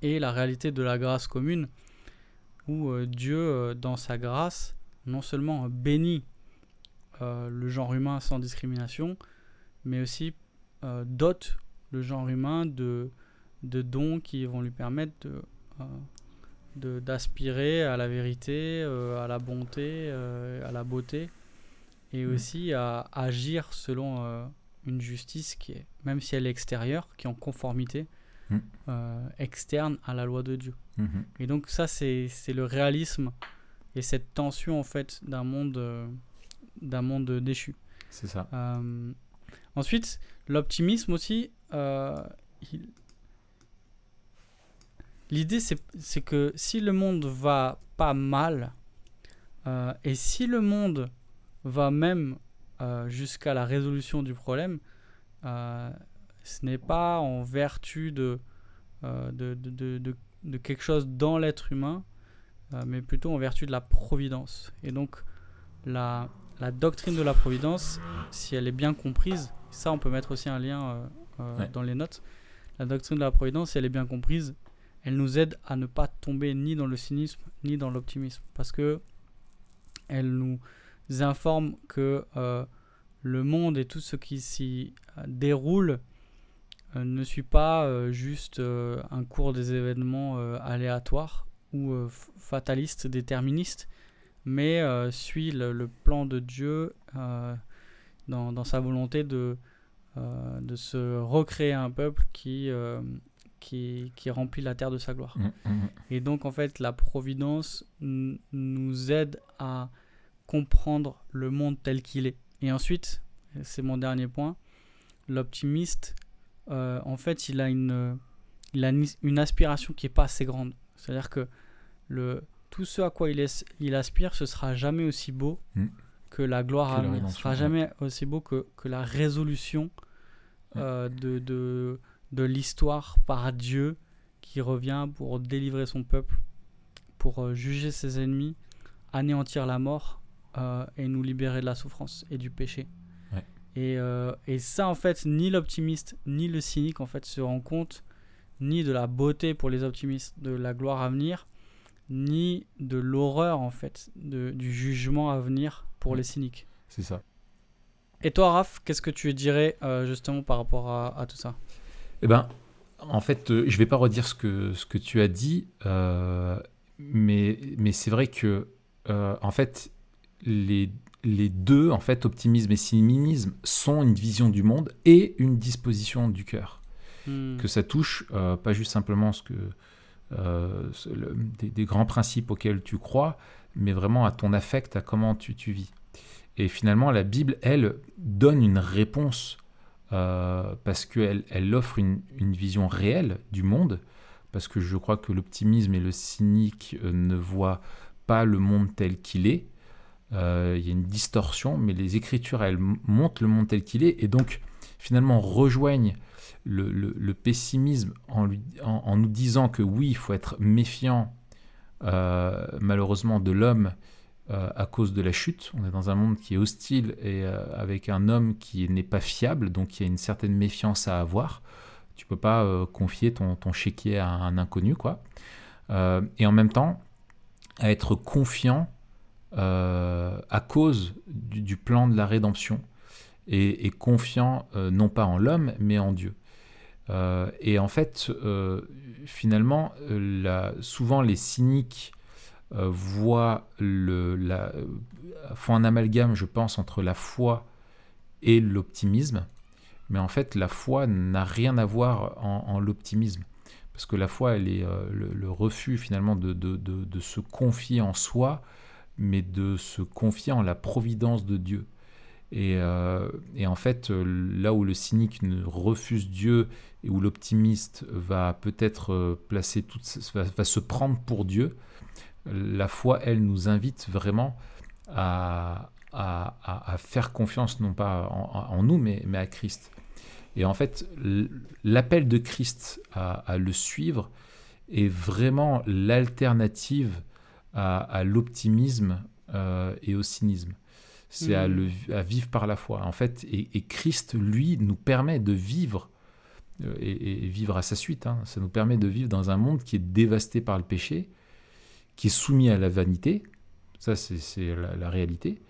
et la réalité de la grâce commune, où euh, Dieu, euh, dans sa grâce, non seulement bénit euh, le genre humain sans discrimination, mais aussi dote le genre humain de, de dons qui vont lui permettre de, d'aspirer à la vérité, euh, à la bonté, euh, à la beauté, et Mm. aussi à agir selon euh, une justice qui est, même si elle est extérieure, qui est en conformité Euh, externe à la loi de Dieu. Mhm. Et donc ça, c'est le réalisme et cette tension en fait d'un monde, euh, d'un monde déchu. C'est ça. Euh, ensuite, l'optimisme aussi, euh, il- l'idée c'est c'est que si le monde va pas mal, et si le monde va même jusqu'à la résolution du problème, ce n'est pas en vertu de, euh, de, de, de- de- quelque chose dans l'être humain, euh, mais plutôt en vertu de la providence. Et donc, la, la doctrine de la providence, si elle est bien comprise, ça on peut mettre aussi un lien euh, Ouais. dans les notes, la doctrine de la providence, si elle est bien comprise, elle nous aide à ne pas tomber ni dans le cynisme ni dans l'optimisme, parce que elle nous informe que le monde et tout ce qui s'y déroule ne suit pas euh, juste euh, un cours des événements euh, aléatoires ou euh, f- fatalistes, déterministes, mais euh, suit le, le plan de Dieu euh, dans, dans sa volonté de, euh, de se recréer un peuple qui, euh, qui, qui remplit la terre de sa gloire. Mhm. Mhm. Et donc, en fait, la providence nous aide à comprendre le monde tel qu'il est. Et ensuite, c'est mon dernier point, l'optimiste, euh, en fait, il a une, il a une, une aspiration qui n'est pas assez grande. C'est-à-dire que le, tout ce à quoi il, aspire, ce sera jamais aussi beau Mm. que la gloire Que à venir. Ce sera jamais aussi beau que, que la résolution euh, de, de, de l'histoire par Dieu qui revient pour délivrer son peuple, pour euh, juger ses ennemis, anéantir la mort euh, et nous libérer de la souffrance et du péché. Et, euh, et ça, en fait, ni l'optimiste ni le cynique, en fait, se rend compte ni de la beauté pour les optimistes de la gloire à venir, ni de l'horreur, en fait, de, du jugement à venir pour les cyniques. C'est ça. Et toi, Raph, qu'est-ce que tu dirais euh, justement par rapport à, à tout ça? Eh ben, en fait, euh, je vais pas redire ce que, ce que tu as dit, euh, mais, mais c'est vrai que, en fait, les, les deux, en fait, optimisme et cynisme, sont une vision du monde et une disposition du cœur. Hmm. Que ça touche euh, pas juste simplement ce que, euh, le- des, des grands principes auxquels tu crois, mais vraiment à ton affect, à comment tu, tu vis. Et finalement, la Bible, elle, donne une réponse euh, parce qu'elle elle offre une, une vision réelle du monde, parce que je crois que l'optimisme et le cynique ne voient pas le monde tel qu'il est. Euh, Il y a une distorsion, mais les Écritures, elles montrent le monde tel qu'il est, et donc finalement rejoignent le, pessimisme en, en- nous disant que oui, il faut être méfiant euh, malheureusement de l'homme euh, à cause de la chute. On est dans un monde qui est hostile et avec un homme qui n'est pas fiable, donc il y a une certaine méfiance à avoir. Tu peux pas confier ton, ton chéquier à un inconnu, quoi. Et en même temps, à être confiant à cause du, plan de la rédemption et, confiant euh, non pas en l'homme, mais en Dieu. Euh, et en fait, euh, finalement, euh, souvent les cyniques euh, voient le, euh, font un amalgame, je pense, entre la foi et l'optimisme. Mais en fait, la foi n'a rien à voir en, l'optimisme. Parce que la foi, elle est euh, le, refus finalement de se confier en soi, mais de se confier en la providence de Dieu. Et, et, en fait, là où le cynique refuse Dieu et où l'optimiste va peut-être placer toute, va, va, se prendre pour Dieu, la foi, elle, nous invite vraiment à, à, faire confiance non pas en, nous, mais, mais, à Christ. Et en fait, l'appel de Christ à, le suivre est vraiment l'alternative à, l'optimisme euh, et au cynisme. C'est mmh. à, vivre par la foi. En fait, et, Christ, lui, nous permet de vivre euh, et, vivre à sa suite. Hein. Ça nous permet de vivre dans un monde qui est dévasté par le péché, qui est soumis à la vanité. Ça, c'est la, la, réalité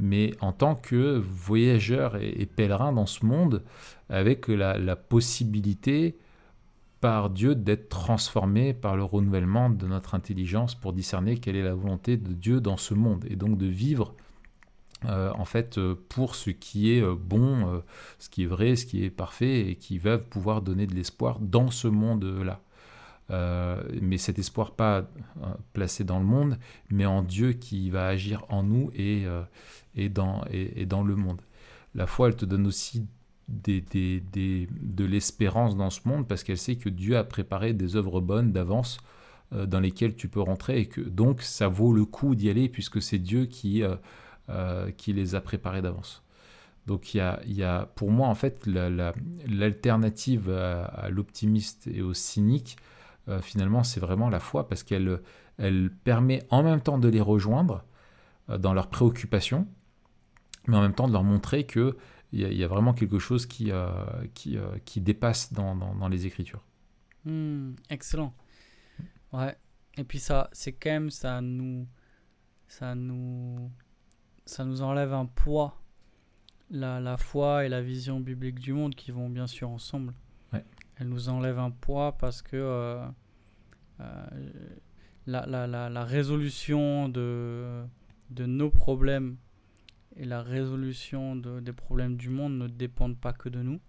mais en tant que voyageur et, pèlerin dans ce monde, avec la, possibilité par Dieu d'être transformé par le renouvellement de notre intelligence pour discerner quelle est la volonté de Dieu dans ce monde, et donc de vivre euh, en fait pour ce qui est euh, bon, euh, ce qui est vrai, ce qui est parfait, et qui va pouvoir donner de l'espoir dans ce monde-là. mais cet espoir pas placé dans le monde, mais en Dieu qui va agir en nous et, et dans, et, dans le monde. La foi, elle te donne aussi de l'espérance dans ce monde parce qu'elle sait que Dieu a préparé des œuvres bonnes d'avance euh, dans lesquelles tu peux rentrer et que donc ça vaut le coup d'y aller puisque c'est Dieu qui, euh, euh, qui les a préparés d'avance. Donc il y a, y a, pour moi en fait l'alternative à, à l'optimiste et au cynique, finalement c'est vraiment la foi parce qu'elle elle permet en même temps de les rejoindre dans leurs préoccupations, mais en même temps de leur montrer qu'il y, y, a vraiment quelque chose qui, euh, qui, euh, qui, dépasse dans, dans, les Écritures. Hmm, excellent. Ouais. Et puis ça, c'est quand même, ça nous, ça nous, ça nous enlève un poids. La, la foi et la vision biblique du monde qui vont bien sûr ensemble. Ouais. Elle nous enlève un poids parce que euh, la, la, la, la, résolution de, de nos problèmes et la résolution de, des problèmes du monde ne dépendent pas que de nous.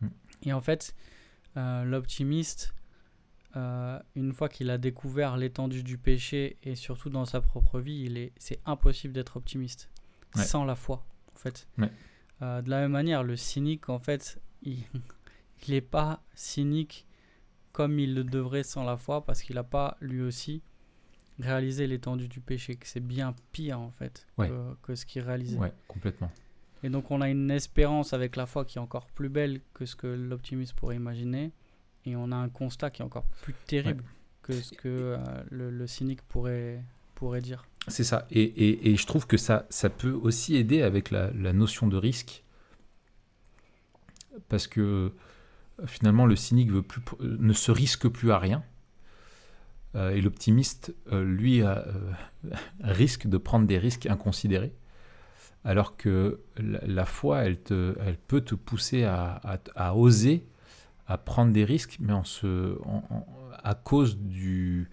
Mm. Et en fait, euh, l'optimiste, euh, une fois qu'il a découvert l'étendue du péché et surtout dans sa propre vie, il est, c'est impossible d'être optimiste sans la foi, en fait. Euh, de la même manière, le cynique, en fait, il n'est pas cynique comme il le devrait sans la foi parce qu'il n'a pas lui aussi réaliser l'étendue du péché, que c'est bien pire en fait que, ce qu'il réalisait. Ouais, complètement. Et donc on a une espérance avec la foi qui est encore plus belle que ce que l'optimiste pourrait imaginer, et on a un constat qui est encore plus terrible que ce que euh, le, cynique pourrait, pourrait dire. C'est ça, et, et, et, je trouve que ça, ça peut aussi aider avec la, la notion de risque, parce que finalement le cynique veut plus, ne se risque plus à rien euh, et l'optimiste, euh, lui, euh, risque de prendre des risques inconsidérés, alors que la, foi, elle, te, elle, peut te pousser à, oser, à prendre des risques, mais en se, à cause du,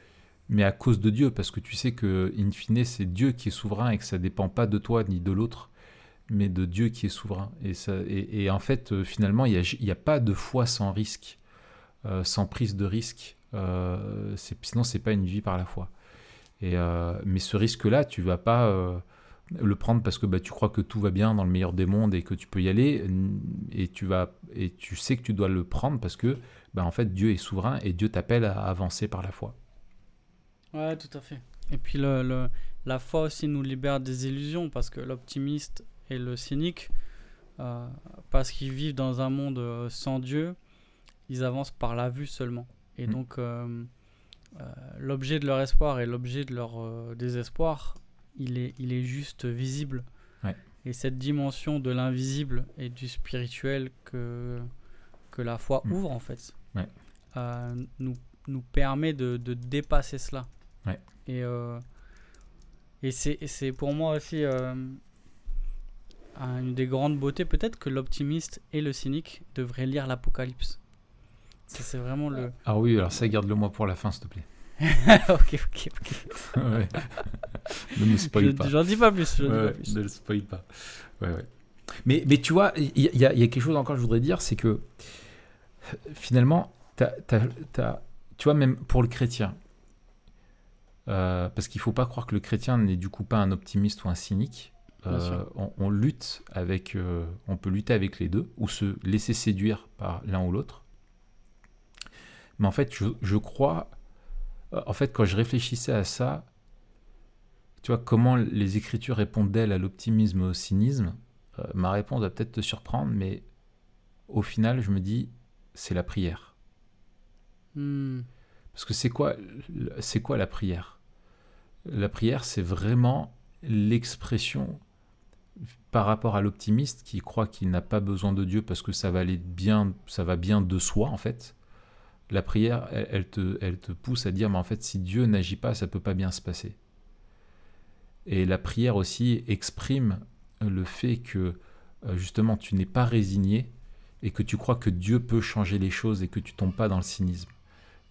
mais à cause de Dieu, parce que tu sais que, in fine, c'est Dieu qui est souverain et que ça dépend pas de toi ni de l'autre, mais de Dieu qui est souverain. Et, ça, et, en fait, finalement, il n'y a, pas de foi sans risque, sans prise de risque. Euh, sinon, c'est pas une vie par la foi. Euh, mais ce risque-là, tu vas pas euh, le prendre parce que bah, tu crois que tout va bien dans le meilleur des mondes et que tu peux y aller. Et tu, sais que tu dois le prendre parce que bah, en fait, Dieu est souverain et Dieu t'appelle à avancer par la foi. Ouais, tout à fait. Et puis le, la foi aussi nous libère des illusions parce que l'optimiste et le cynique, parce qu'ils vivent dans un monde sans Dieu, ils avancent par la vue seulement. Et mm. donc, euh, euh, l'objet de leur espoir et l'objet de leur euh, désespoir, il est, il est juste visible. Et cette dimension de l'invisible et du spirituel que, que la foi mm. ouvre, en fait, nous, nous permet de, de dépasser cela. Et, et c'est pour moi aussi une des grandes beautés, peut-être que l'optimiste et le cynique devraient lire l'Apocalypse. C'est vraiment le. Ah oui, alors ça, garde-le moi pour la fin, s'il te plaît. ok, ok, ok. Ne me spoil pas. J'en dis pas plus. Ouais, plus. Ne le spoil pas. Ouais, ouais. Mais, mais tu vois, il y, y, a quelque chose encore que je voudrais dire, c'est que finalement, tu vois, même pour le chrétien, euh, parce qu'il ne faut pas croire que le chrétien n'est du coup pas un optimiste ou un cynique. Euh, on, lutte avec, euh, on peut lutter avec les deux ou se laisser séduire par l'un ou l'autre. Mais en fait, je, crois, euh, en fait, quand je réfléchissais à ça, tu vois, comment les Écritures répondent-elles à l'optimisme et au cynisme Ma réponse va peut-être te surprendre, mais au final, je me dis, c'est la prière. Hmm. Parce que c'est quoi, c'est quoi la prière? La prière, c'est vraiment l'expression par rapport à l'optimiste qui croit qu'il n'a pas besoin de Dieu parce que ça va aller bien, ça va bien de soi en fait. La prière, elle, te, elle te pousse à dire mais en fait si Dieu n'agit pas, ça peut pas bien se passer. Et la prière aussi exprime le fait que euh, justement tu n'es pas résigné et que tu crois que Dieu peut changer les choses et que tu tombes pas dans le cynisme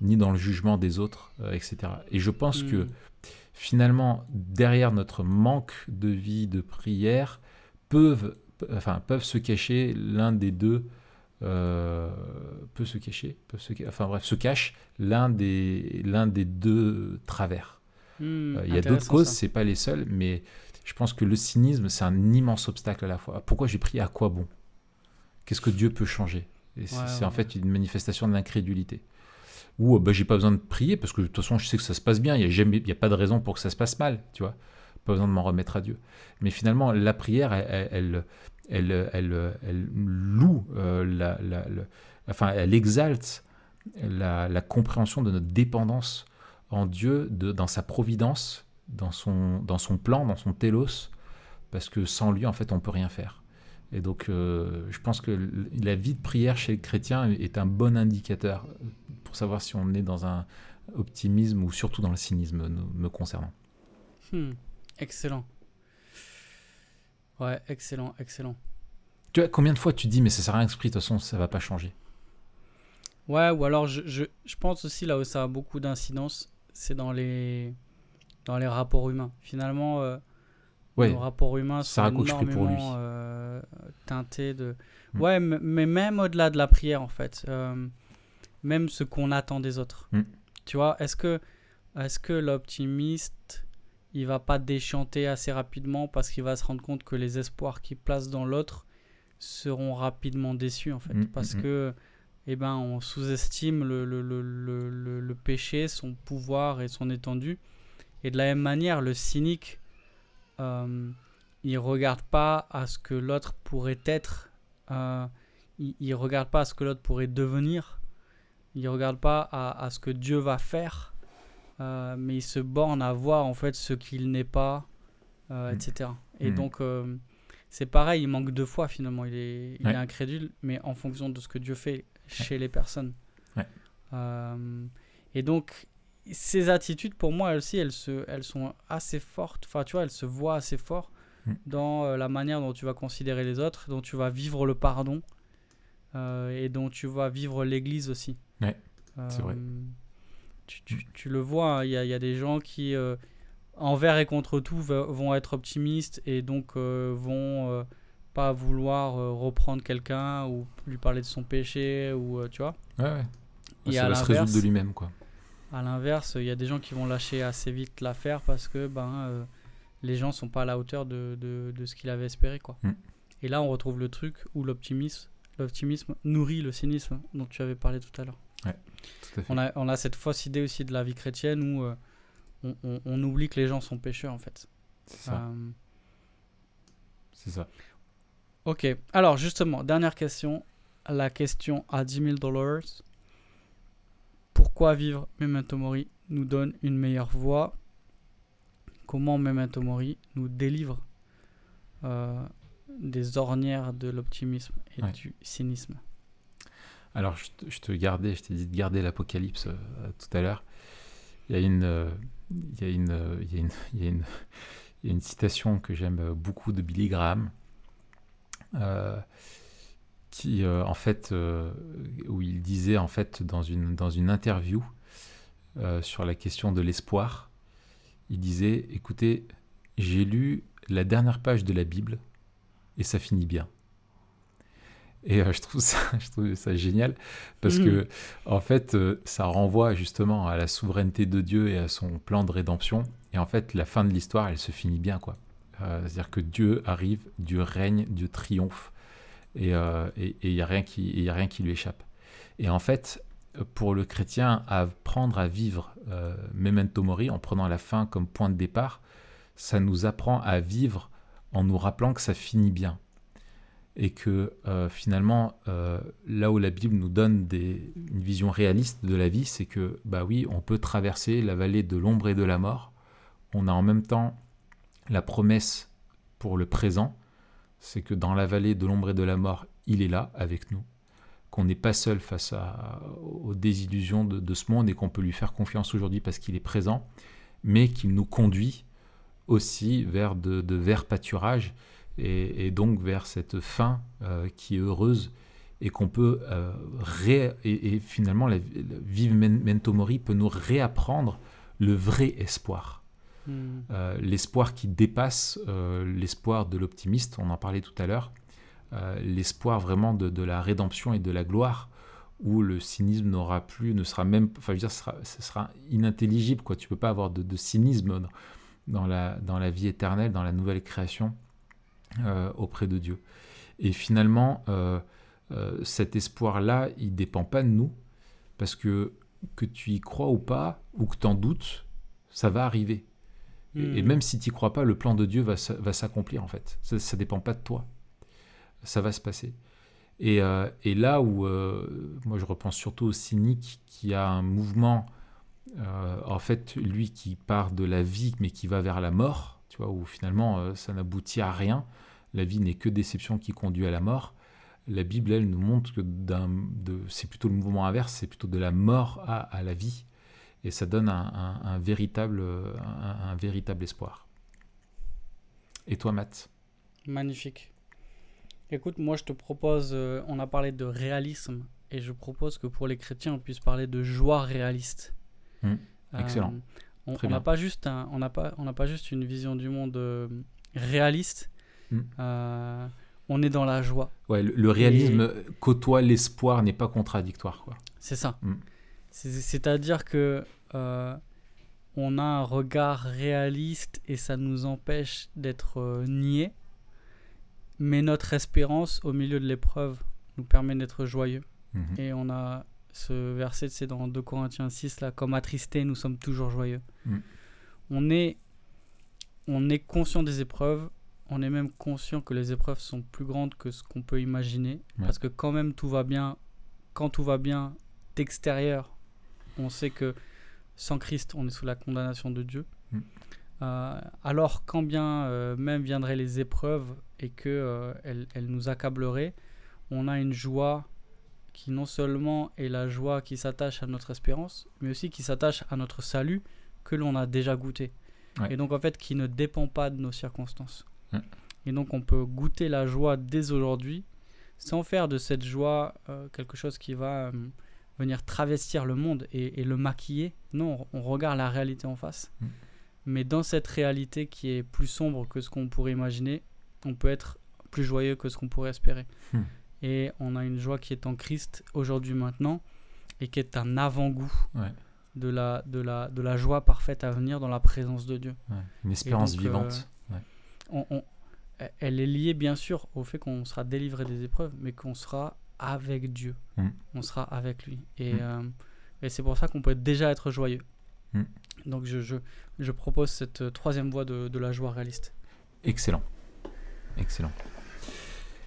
ni dans le jugement des autres, euh, etc. Et je pense que hmm. finalement derrière notre manque de vie de prière, peuvent, enfin, peuvent se cacher l'un des deux. Euh, peut se cacher, peut se, enfin bref, se cache l'un des, l'un des deux travers. Hmm, euh, il y a d'autres causes, c'est pas les seules, mais je pense que le cynisme, c'est un immense obstacle à la fois. Pourquoi j'ai prié À quoi bon? Qu'est-ce que Dieu peut changer? C'est en fait une manifestation de l'incrédulité. Ou bah, j'ai pas besoin de prier parce que de toute façon, je sais que ça se passe bien. Il n'y a, a pas de raison pour que ça se passe mal, tu vois? Pas besoin de m'en remettre à Dieu. Mais finalement, la prière, elle, elle, elle, loue, euh, enfin, elle exalte la, compréhension de notre dépendance en Dieu, dans sa providence, dans son, dans son plan, dans son télos, parce que sans lui, en fait, on peut rien faire. Et donc, euh, je pense que la vie de prière chez le chrétien est un bon indicateur pour savoir si on est dans un optimisme ou surtout dans le cynisme me concernant. Hmm. Excellent. Ouais, excellent, excellent. Tu vois, combien de fois tu dis, mais ça sert à rien que de toute façon, ça va pas changer? Ouais, ou alors je, je, je, pense aussi là où ça a beaucoup d'incidence, c'est dans les, dans les rapports humains. Finalement, euh, ouais, nos rapports humains sont énormément. Euh, teintés de... Mm. Ouais, mais même au-delà de la prière, en fait. Euh, même ce qu'on attend des autres. Mm. Tu vois, est-ce que, est -ce que l'optimiste il va pas déchanter assez rapidement parce qu'il va se rendre compte que les espoirs qu'il place dans l'autre seront rapidement déçus en fait. Mm, parce mm, mm. que eh ben on sous-estime le, le, le, le, péché, son pouvoir et son étendue. Et de la même manière le cynique euh, il regarde pas à ce que l'autre pourrait être euh, il, il regarde pas à ce que l'autre pourrait devenir. Il regarde pas à, à ce que Dieu va faire euh, mais il se borne à voir en fait ce qu'il n'est pas, euh, mm. etc. Et mm. donc euh, c'est pareil, il manque de foi finalement, il est, il est incrédule, mais en fonction de ce que Dieu fait chez les personnes. et donc ces attitudes, pour moi elles aussi, elles, se, elles sont assez fortes, enfin tu vois, elles se voient assez fort mm. dans la manière dont tu vas considérer les autres, dont tu vas vivre le pardon et dont tu vas vivre l'Église aussi. C'est vrai tu, le vois, hein, il y, a, des gens qui, euh, envers et contre tout, vont être optimistes et donc euh, vont euh, pas vouloir reprendre quelqu'un ou lui parler de son péché ou tu vois. Ouais, ouais. ça va se résoudre de lui-même quoi. À l'inverse, il y a des gens qui vont lâcher assez vite l'affaire parce que ben les gens sont pas à la hauteur de, de, ce qu'il avait espéré quoi. Mm. Et là, on retrouve le truc où l'optimisme, l'optimisme nourrit le cynisme dont tu avais parlé tout à l'heure. On, a, on a cette fausse idée aussi de la vie chrétienne où euh, on, on, oublie que les gens sont pécheurs en fait. C'est ça. Euh, C'est ça. Ok, alors justement, dernière question. La question à 10 000 dollars. Pourquoi vivre Memento Mori nous donne une meilleure voie? Comment Memento Mori nous délivre euh, des ornières de l'optimisme et du cynisme? Alors, je te, gardais, je t'ai dit de garder l'Apocalypse euh, tout à l'heure. Il y a une, citation que j'aime beaucoup de Billy Graham, euh, qui, euh, en fait, où il disait, en fait, dans une, dans une interview sur la question de l'espoir, il disait, écoutez, j'ai lu la dernière page de la Bible et ça finit bien. Et euh, je, trouve ça, je trouve ça génial parce que, mhm. en fait, euh, ça renvoie justement à la souveraineté de Dieu et à son plan de rédemption. Et en fait, la fin de l'histoire, elle se finit bien, quoi. Euh, C'est-à-dire que Dieu arrive, Dieu règne, Dieu triomphe, et il n'y a, rien qui- y a rien qui lui échappe. Et en fait, pour le chrétien, apprendre à vivre memento mori, en prenant la fin comme point de départ, ça nous apprend à vivre en nous rappelant que ça finit bien. Et que euh, finalement, euh, là où la Bible nous donne des- une vision réaliste de la vie, c'est que, bah oui, on peut traverser la vallée de l'ombre et de la mort. On a en même temps la promesse pour le présent, c'est que dans la vallée de l'ombre et de la mort, il est là avec nous, qu'on n'est pas seul face aux désillusions de, de ce monde et qu'on peut lui faire confiance aujourd'hui parce qu'il est présent, mais qu'il nous conduit aussi vers de, de verts pâturages et, et donc vers cette fin euh, qui est heureuse et qu'on peut euh, ré- et, et finalement la, la vive memento mori peut nous réapprendre le vrai espoir. Hmm. Euh, l'espoir qui dépasse l'espoir de l'optimiste, on en parlait tout à l'heure, l'espoir vraiment de, de la rédemption et de la gloire, où le cynisme n'aura plus, ne sera même, enfin je veux dire, ce sera, ce sera inintelligible, quoi. Tu peux pas avoir de, de cynisme dans, dans la, dans la vie éternelle, dans la nouvelle création auprès de Dieu. Et finalement, euh, euh, cet espoir-là, il dépend pas de nous, parce que que tu y crois ou pas, ou que tu en doutes, ça va arriver. Et, et Hmm. même si tu n'y crois pas, le plan de Dieu va, va s'accomplir en fait. Ça ne dépend pas de toi. Ça va se passer. Et, euh, et là où, euh, moi je repense surtout au cynique qui a un mouvement, euh, en fait, lui qui part de la vie mais qui va vers la mort, tu vois, où finalement euh, ça n'aboutit à rien. La vie n'est que déception qui conduit à la mort. La Bible, elle, nous montre que c'est plutôt le mouvement inverse, c'est plutôt de la mort à, à la vie. Et ça donne un, un- un véritable, un, un véritable espoir. Et toi, Matt? Magnifique. Écoute, moi je te propose, euh, on a parlé de réalisme, et je propose que pour les chrétiens on puisse parler de joie réaliste. Excellent. on Très on n'a bien. pas juste un- on n'a pas, on n'a pas juste une vision du monde euh, réaliste. Hmm. Euh, on est dans la joie. Ouais, le, le réalisme côtoie l'espoir, n'est pas contradictoire. Quoi. C'est ça. C'est- C'est-à-dire que euh, on a un regard réaliste et ça nous empêche d'être euh, niais. Mais notre espérance au milieu de l'épreuve nous permet d'être joyeux. Mhm. Et on a ce verset, c'est dans 2 Corinthiens 6, là, comme attristés, nous sommes toujours joyeux. Mm. On, est, on est conscient des épreuves, on est même conscient que les épreuves sont plus grandes que ce qu'on peut imaginer, Ouais. parce que quand même tout va bien, quand tout va bien d'extérieur, on sait que sans Christ, on est sous la condamnation de Dieu. Mm. Euh, alors quand bien euh, même viendraient les épreuves et que euh, elles, elles nous accableraient, on a une joie qui non seulement est la joie qui s'attache à notre espérance, mais aussi qui s'attache à notre salut que l'on a déjà goûté. Ouais. Et donc en fait qui ne dépend pas de nos circonstances. Et donc on peut goûter la joie dès aujourd'hui sans faire de cette joie euh, quelque chose qui va euh, venir travestir le monde et, et le maquiller. Non, on regarde la réalité en face. Mm. Mais dans cette réalité qui est plus sombre que ce qu'on pourrait imaginer, on peut être plus joyeux que ce qu'on pourrait espérer. Hmm. Et on a une joie qui est en Christ aujourd'hui, maintenant, et qui est un avant-goût Ouais. de, la, de, la, de la joie parfaite à venir dans la présence de Dieu. Ouais. Une espérance donc, vivante. On- on- elle est liée bien sûr au fait qu'on sera délivré des épreuves, mais qu'on sera avec Dieu. Mm. On sera avec lui. Et, Mm. euh, et c'est pour ça qu'on peut déjà être joyeux. Mm. Donc je, je, je propose cette troisième voie de, de la joie réaliste. Excellent. Excellent.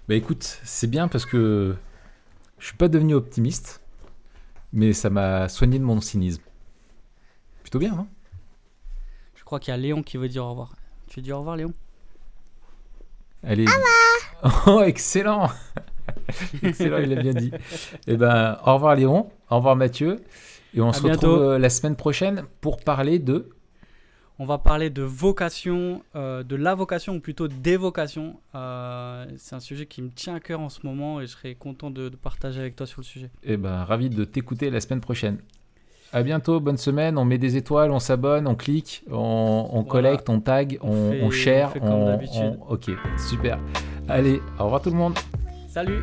Bah écoute, c'est bien parce que je suis pas devenu optimiste, mais ça m'a soigné de mon cynisme. Plutôt bien, non Je crois qu'il y a Léon qui veut dire au revoir. Tu dis au revoir Léon? Allez. Oh, excellent Excellent, il l'a bien dit. Eh ben, au revoir Léon, au revoir Mathieu, et on À se bientôt. retrouve euh, la semaine prochaine pour parler de... On va parler de vocation, euh, de la vocation ou plutôt des vocations. Euh, c'est un sujet qui me tient à cœur en ce moment et je serais content de, de partager avec toi sur le sujet. Eh ben, ravi de t'écouter la semaine prochaine. À bientôt, bonne semaine. On met des étoiles, on s'abonne, on clique, on, on Voilà. collecte, on tag, on, On fait- on share. on fait comme d'habitude. Ok, super. Allez, au revoir tout le monde. Salut